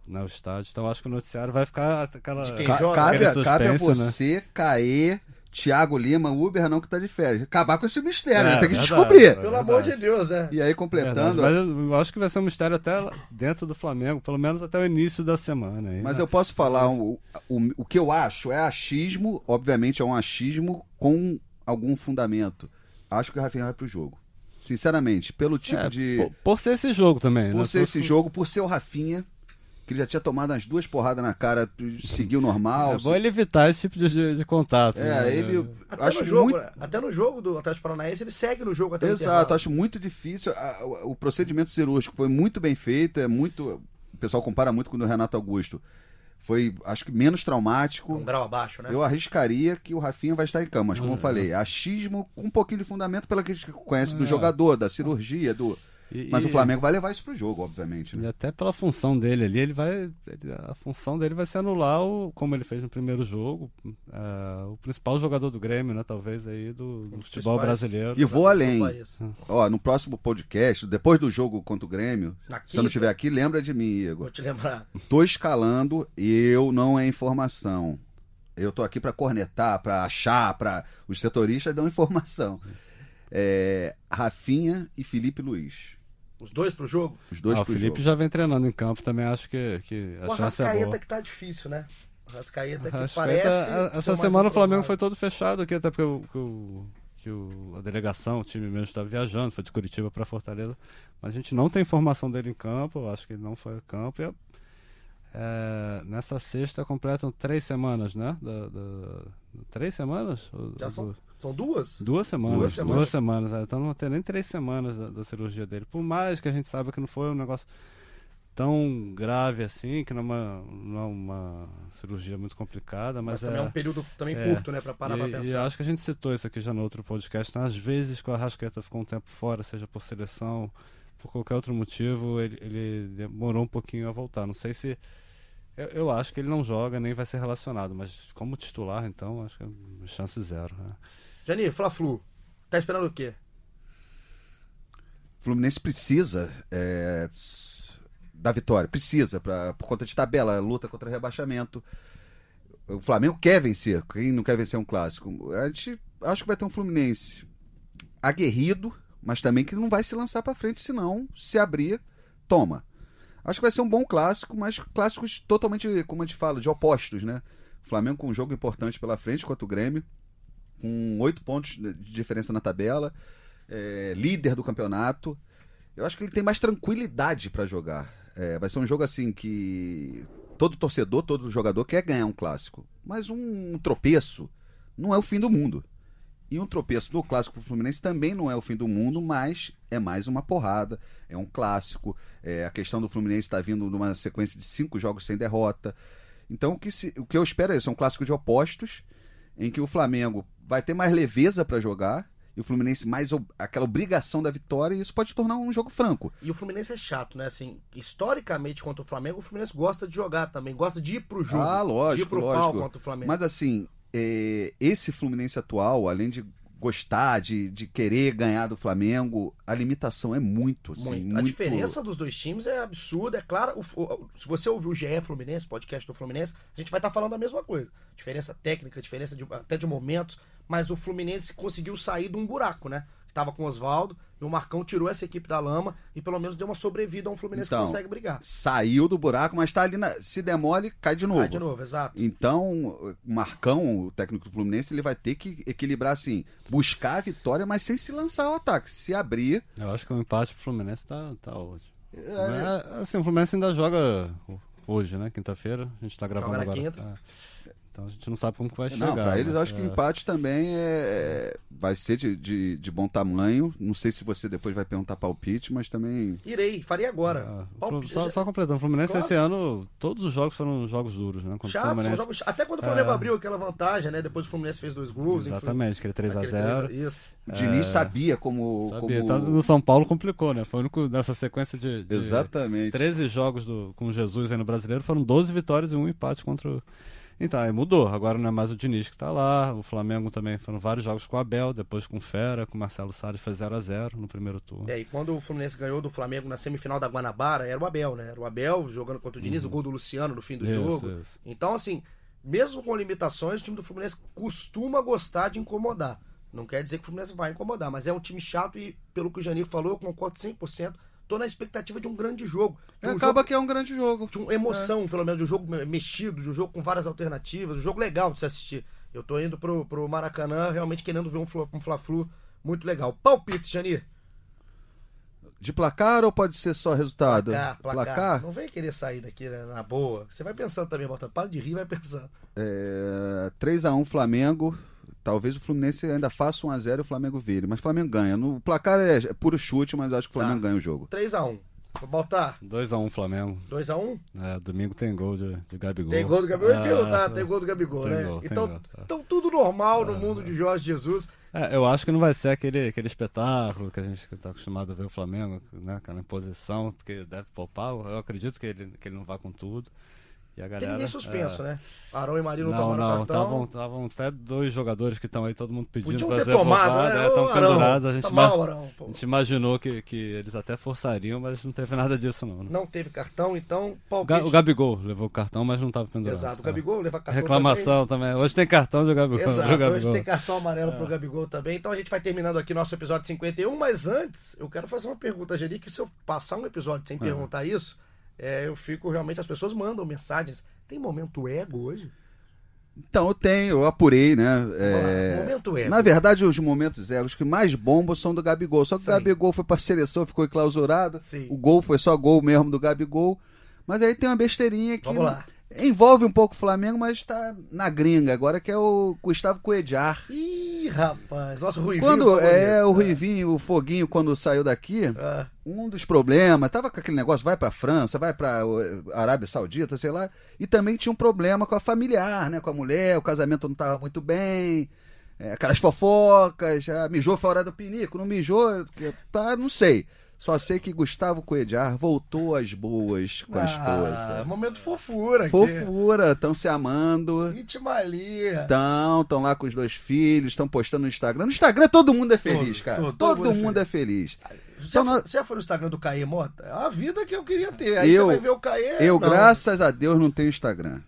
né, o estádio. Então eu acho que o noticiário vai ficar aquela. De quem Ca- joga, cabe, aquele cabe a suspense, né? você, Caê, Thiago Lima, Uber não que tá de férias. Acabar com esse mistério, É, tem que verdade, descobrir. é Pelo amor verdade. de Deus, né? E aí, Verdade, completando. mas eu, eu acho que vai ser um mistério até dentro do Flamengo, pelo menos até o início da semana. aí, Mas né? eu posso falar, o, o, o que eu acho é achismo, obviamente é um achismo com algum fundamento. Acho que o Rafinha vai pro jogo. Sinceramente, pelo tipo É, de. por, por ser esse jogo também, Por né? ser esse jogo, por ser o Rafinha, que ele já tinha tomado umas duas porradas na cara, seguiu normal. É bom ele evitar esse tipo de, de, de contato. É, né? ele. Até Acho no jogo, muito. né? até no jogo do Atlético Paranaense, ele segue no jogo até o Exato, acho muito difícil. A- o- O procedimento cirúrgico foi muito bem feito, é muito. O pessoal compara muito com o do Renato Augusto. Foi, acho que, menos traumático. Um grau abaixo, né? Eu arriscaria que o Rafinha vai estar em cama, mas como eu falei, achismo com um pouquinho de fundamento pela que a gente conhece do É. jogador, da cirurgia, do. E- Mas e- o Flamengo vai levar isso pro jogo, obviamente. E Né? até pela função dele ali, ele vai. ele- a função dele vai ser anular o, como ele fez no primeiro jogo, ah, o principal jogador do Grêmio, né? Talvez aí do, do futebol principais. brasileiro. E vou além. País. Ó, no próximo podcast, depois do jogo contra o Grêmio, Na se eu não estiver aqui, lembra de mim, Igor. Vou te lembrar. Tô escalando e eu não é informação. Eu tô aqui para cornetar, para achar, para os setoristas dão informação. É, Rafinha e Felipe Luiz. Os dois pro jogo? Os dois Ah, o pro Felipe jogo. já vem treinando em campo também, acho que, que a o chance é Arrascaeta boa. que tá difícil, né? O Arrascaeta que parece... a- o essa semana o Flamengo foi todo fechado aqui, até porque o, que o- que o- a delegação, o time mesmo estava viajando, foi de Curitiba para Fortaleza. Mas a gente não tem informação dele em campo, eu acho que ele não foi a campo. E, é, nessa sexta completam três semanas, né? Da- da- três semanas? Já são? São duas? Duas semanas. Duas Duas semanas. semanas. é. Então não vai ter nem três semanas da, da cirurgia dele. Por mais que a gente saiba que não foi um negócio tão grave assim, que não é uma, não é uma cirurgia muito complicada, Mas, mas, também é é, um período também é. curto, né? Pra parar e, pra e pensar. acho que a gente citou isso aqui já no outro podcast. Então, às vezes, que o Arrascaeta ficou um tempo fora, seja por seleção, por qualquer outro motivo, ele, ele demorou um pouquinho a voltar. Não sei se. Eu, eu acho que ele não joga, nem vai ser relacionado, mas como titular, então, acho que é chance zero. né? Jani, Fla-Flu. Tá esperando o quê? Fluminense precisa é, da vitória, precisa, pra, por conta de tabela, luta contra rebaixamento. O Flamengo quer vencer, quem não quer vencer um clássico? A gente acho que vai ter um Fluminense aguerrido, mas também que não vai se lançar pra frente, senão, se abrir, toma. Acho que vai ser um bom clássico, mas clássicos totalmente, como a gente fala, de opostos, né? Flamengo com um jogo importante pela frente contra o Grêmio, com oito pontos de diferença na tabela, é, líder do campeonato. Eu acho que ele tem mais tranquilidade para jogar. É, vai ser um jogo assim que todo torcedor, todo jogador quer ganhar um clássico, mas um tropeço não é o fim do mundo. E um tropeço do clássico pro Fluminense também não é o fim do mundo, mas é mais uma porrada. É um clássico. É, a questão do Fluminense está vindo numa sequência de cinco jogos sem derrota. Então o que, se- o que eu espero é isso: é um clássico de opostos, em que o Flamengo vai ter mais leveza para jogar e o Fluminense mais ob- aquela obrigação da vitória, e isso pode tornar um jogo franco. E o Fluminense é chato, né? Assim, historicamente contra o Flamengo, o Fluminense gosta de jogar também, gosta de ir pro jogo. Ah, lógico, de ir pro lógico. pau contra o Flamengo. Mas assim, é, esse Fluminense atual, além de gostar, de, de querer ganhar do Flamengo, a limitação é muito, assim, Muito. muito... A diferença dos dois times é absurda, é claro. o- o- se você ouvir o GE Fluminense, podcast do Fluminense, a gente vai estar falando a mesma coisa. Diferença técnica, diferença de- até de momentos, mas o Fluminense conseguiu sair de um buraco, né? Estava com o Oswaldo e o Marcão tirou essa equipe da lama e pelo menos deu uma sobrevida a um Fluminense Então, que consegue brigar. Saiu do buraco, mas tá ali, na... se demole, cai de novo. Vai de novo, exato. Então, o Marcão, o técnico do Fluminense, ele vai ter que equilibrar assim, buscar a vitória, mas sem se lançar ao ataque. Se abrir, Eu acho que o empate pro Fluminense tá, tá ótimo. é, Mas, assim, o Fluminense ainda joga hoje, né? Quinta-feira. A gente tá gravando Joga na agora. quinta. É. Então a gente não sabe como que vai chegar. Não, pra eles mas, eu acho que o é, empate também é, vai ser de, de, de bom tamanho. Não sei se você depois vai perguntar palpite, mas também. Irei, faria agora. ah, Palpite- só, só completando, o Fluminense Claro. esse ano, todos os jogos foram jogos duros, né? Contra Chato, Fluminense. jogos- até quando o Flamengo É. abriu aquela vantagem, né? Depois o Fluminense fez dois gols. Exatamente, aquele 3x0. Aquele três a- Isso. O Diniz sabia como. Sabia, como... tá- no São Paulo complicou, né? Foi o único nessa sequência de, de Exatamente. 13 jogos do, com Jesus aí no brasileiro, foram 12 vitórias e um empate contra o. Então, aí mudou. Agora não é mais o Diniz que tá lá. O Flamengo também foram vários jogos com o Abel, depois com o Fera, com o Marcelo Salles foi 0 a 0 no primeiro turno. É, e quando o Fluminense ganhou do Flamengo na semifinal da Guanabara, era o Abel, né? Era o Abel jogando contra o Diniz, o gol do Luciano no fim do Isso, jogo. isso. Então, assim, mesmo com limitações, o time do Fluminense costuma gostar de incomodar. Não quer dizer que o Fluminense vai incomodar, mas é um time chato e, pelo que o Janir falou, eu concordo 100%. Tô na expectativa de um grande jogo. De um Acaba jogo que é um grande jogo. de uma emoção, pelo menos, de um jogo me- mexido, de um jogo com várias alternativas, um jogo legal de se assistir. Eu tô indo pro, pro Maracanã realmente querendo ver um, Fla- um Fla-Flu muito legal. Palpite, Janir. De placar ou pode ser só resultado? Placar, placar. Não vem querer sair daqui né, na boa. Você vai pensando também, Botando. Para de rir, vai pensando. É, 3x1 Flamengo. Talvez o Fluminense ainda faça 1x0 e o Flamengo vire. Mas o Flamengo ganha. No placar é, é puro chute, mas eu acho que o Flamengo Tá. ganha o jogo. 3x1. Vou botar 2x1 Flamengo. 2x1. É, domingo tem gol de, de Gabigol. Tem gol do Gabigol. Eu ia É, perguntar, tem gol do Gabigol, tem né? gol, tem então, gol, é. então tudo normal no mundo de Jorge Jesus. É, eu acho que não vai ser aquele, aquele espetáculo que a gente está acostumado a ver o Flamengo, né? Aquela imposição, porque deve poupar. Eu acredito que ele, que ele não vá com tudo. E a Tem galera. ninguém suspenso, é, né? Arão e Marinho não, Não, tomaram não, cartão. estavam estavam até dois jogadores que estão aí, todo mundo pedindo Podiam pra ser tomado, né? é, estão Arão, pendurados. A gente, tá mal, Arão, a gente imaginou que, que eles até forçariam, mas não teve nada disso, não. né? Não teve cartão, então O, palpite. Ga- o Gabigol levou o cartão, mas não estava pendurado. Exato, o É. Gabigol leva cartão Reclamação também. Hoje tem cartão do Gabigol. também. do Exato, hoje Gabigol. tem cartão amarelo pro Gabigol também. Então a gente vai terminando aqui nosso episódio 51, mas antes eu quero fazer uma pergunta, Geri, que se eu passar um episódio sem perguntar isso, é, eu fico realmente, as pessoas mandam mensagens. Tem momento ego hoje? Então, eu tenho, eu apurei, né? É, Momento ego. Na verdade, os momentos egos que mais bombam são do Gabigol. Só que Sim. o Gabigol foi pra seleção, ficou enclausurado. Sim. O gol foi só gol mesmo do Gabigol. Mas aí tem uma besteirinha que Vamos lá. Envolve um pouco o Flamengo, mas tá na gringa agora, que é o Gustavo Coedjar. Ih, rapaz, nosso Ruivinho. Quando é o Ruivinho, o Foguinho, quando saiu daqui, Ah, um dos problemas, tava com aquele negócio, vai pra França, vai pra Arábia Saudita, sei lá, e também tinha um problema com a familiar, né, com a mulher, o casamento não tava muito bem, é, aquelas fofocas, ah, mijou fora do pinico, não mijou, tá, não sei. Só sei que Gustavo Coedjar voltou às boas com a ah, esposa. momento fofura aqui. Fofura, estão se amando. Ritmalia. Estão, estão lá com os dois filhos, estão postando no Instagram. No Instagram todo mundo é feliz, Todo, cara. todo, Todo, todo mundo é mundo é feliz. Você, Então, já, nós- foi- você já foi no Instagram do Caê Mota? É a vida que eu queria ter. Aí Eu- você vai ver o Caê. Eu, não. graças a Deus, não tenho Instagram.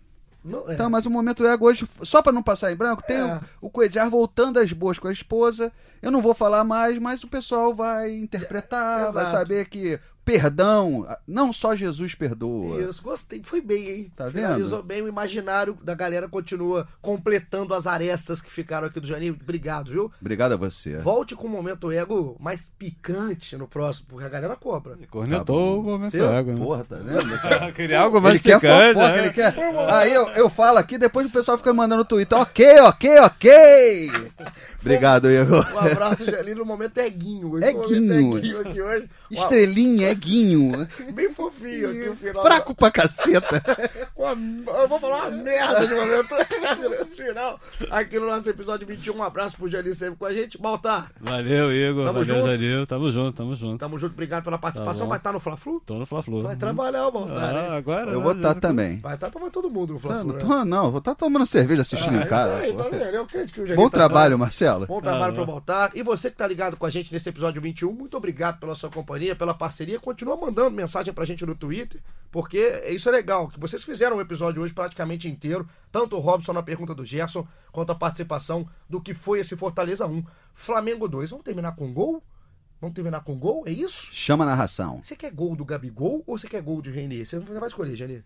Não, é. Então, mas o momento ego hoje, só pra não passar em branco, tem É. o, o Coedjar voltando às boas com a esposa. Eu não vou falar mais, mas o pessoal vai interpretar, É, vai saber que perdão, não só Jesus perdoa. Isso, gostei. Foi bem, hein? Tá Finalizou vendo? bem. O imaginário da galera continua completando as arestas que ficaram aqui do Janeiro. Obrigado, viu? Obrigado a você. Volte com o momento ego mais picante no próximo, porque a galera cobra. Cornetou o momento Viu? ego. né? Porra, tá vendo? *laughs* Queria algo mais Ele quer picante. fofoca, né? ele quer. Aí eu, eu falo aqui, depois o pessoal fica mandando no Twitter. Ok, ok, ok. *laughs* Obrigado, Igor. Um abraço, Gelino. No momento é Guinho. hoje. Momento É Guinho aqui hoje. Estrelinha, Guinho. *laughs* Bem fofinho aqui o final. Fraco pra caceta. *laughs* Eu vou falar uma merda de momento *laughs* nesse final. Aqui no nosso episódio 21. Um abraço pro Gelino sempre com a gente. Baltar, Valeu, Igor. Tamo valeu, junto. Janil. Tamo junto, tamo junto. tamo junto. Obrigado pela participação. Tá vai estar no Fla-Flu? Tô no Fla-Flu. Vai trabalhar o Baltar, Ah, hein? agora. Eu né, vou estar já- também. Vai estar tomando todo mundo no Não, Fla-Flu. não, né? tô, não, vou estar tomando cerveja assistindo Ah, em casa. então tá? Eu acredito que o Bom tá trabalho, Marcelo. Bom trabalho Ah, para ah. voltar. E você que tá ligado com a gente nesse episódio 21, muito obrigado pela sua companhia, pela parceria. Continua mandando mensagem pra gente no Twitter, porque isso é legal. Que vocês fizeram o episódio hoje praticamente inteiro, tanto o Robson na pergunta do Gerson, quanto a participação do que foi esse Fortaleza 1. Flamengo 2. Vamos terminar com gol? Vamos terminar com gol? É isso? Chama a narração. Você quer gol do Gabigol ou você quer gol de Renier? Você vai escolher, Renier.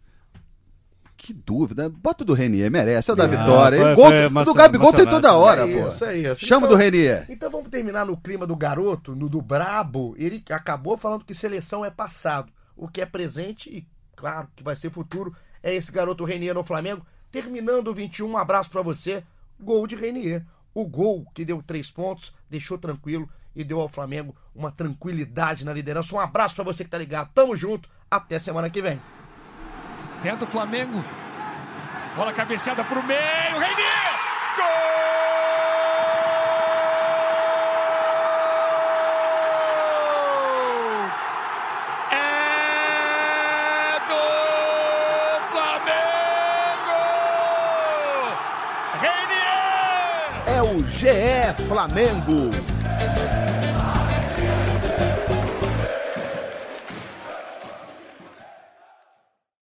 Que dúvida. Bota o do Renier, merece. É o da Ah, vitória. foi- O gol foi do- do Gabigol tem toda hora, É pô. isso, é isso. Chama Então- do Renier. Então vamos terminar no clima do garoto, no do brabo. Ele acabou falando que seleção é passado. O que é presente e, claro, que vai ser futuro é esse garoto Renier no Flamengo. Terminando o 21, um abraço pra você. Gol de Renier. O gol que deu três pontos, deixou tranquilo e deu ao Flamengo uma tranquilidade na liderança. Um abraço pra você que tá ligado. Tamo junto. Até semana que vem. Tenta o Flamengo. Bola cabeceada pro meio. Reinier! Gol! É do Flamengo! Reinier! É o GE Flamengo.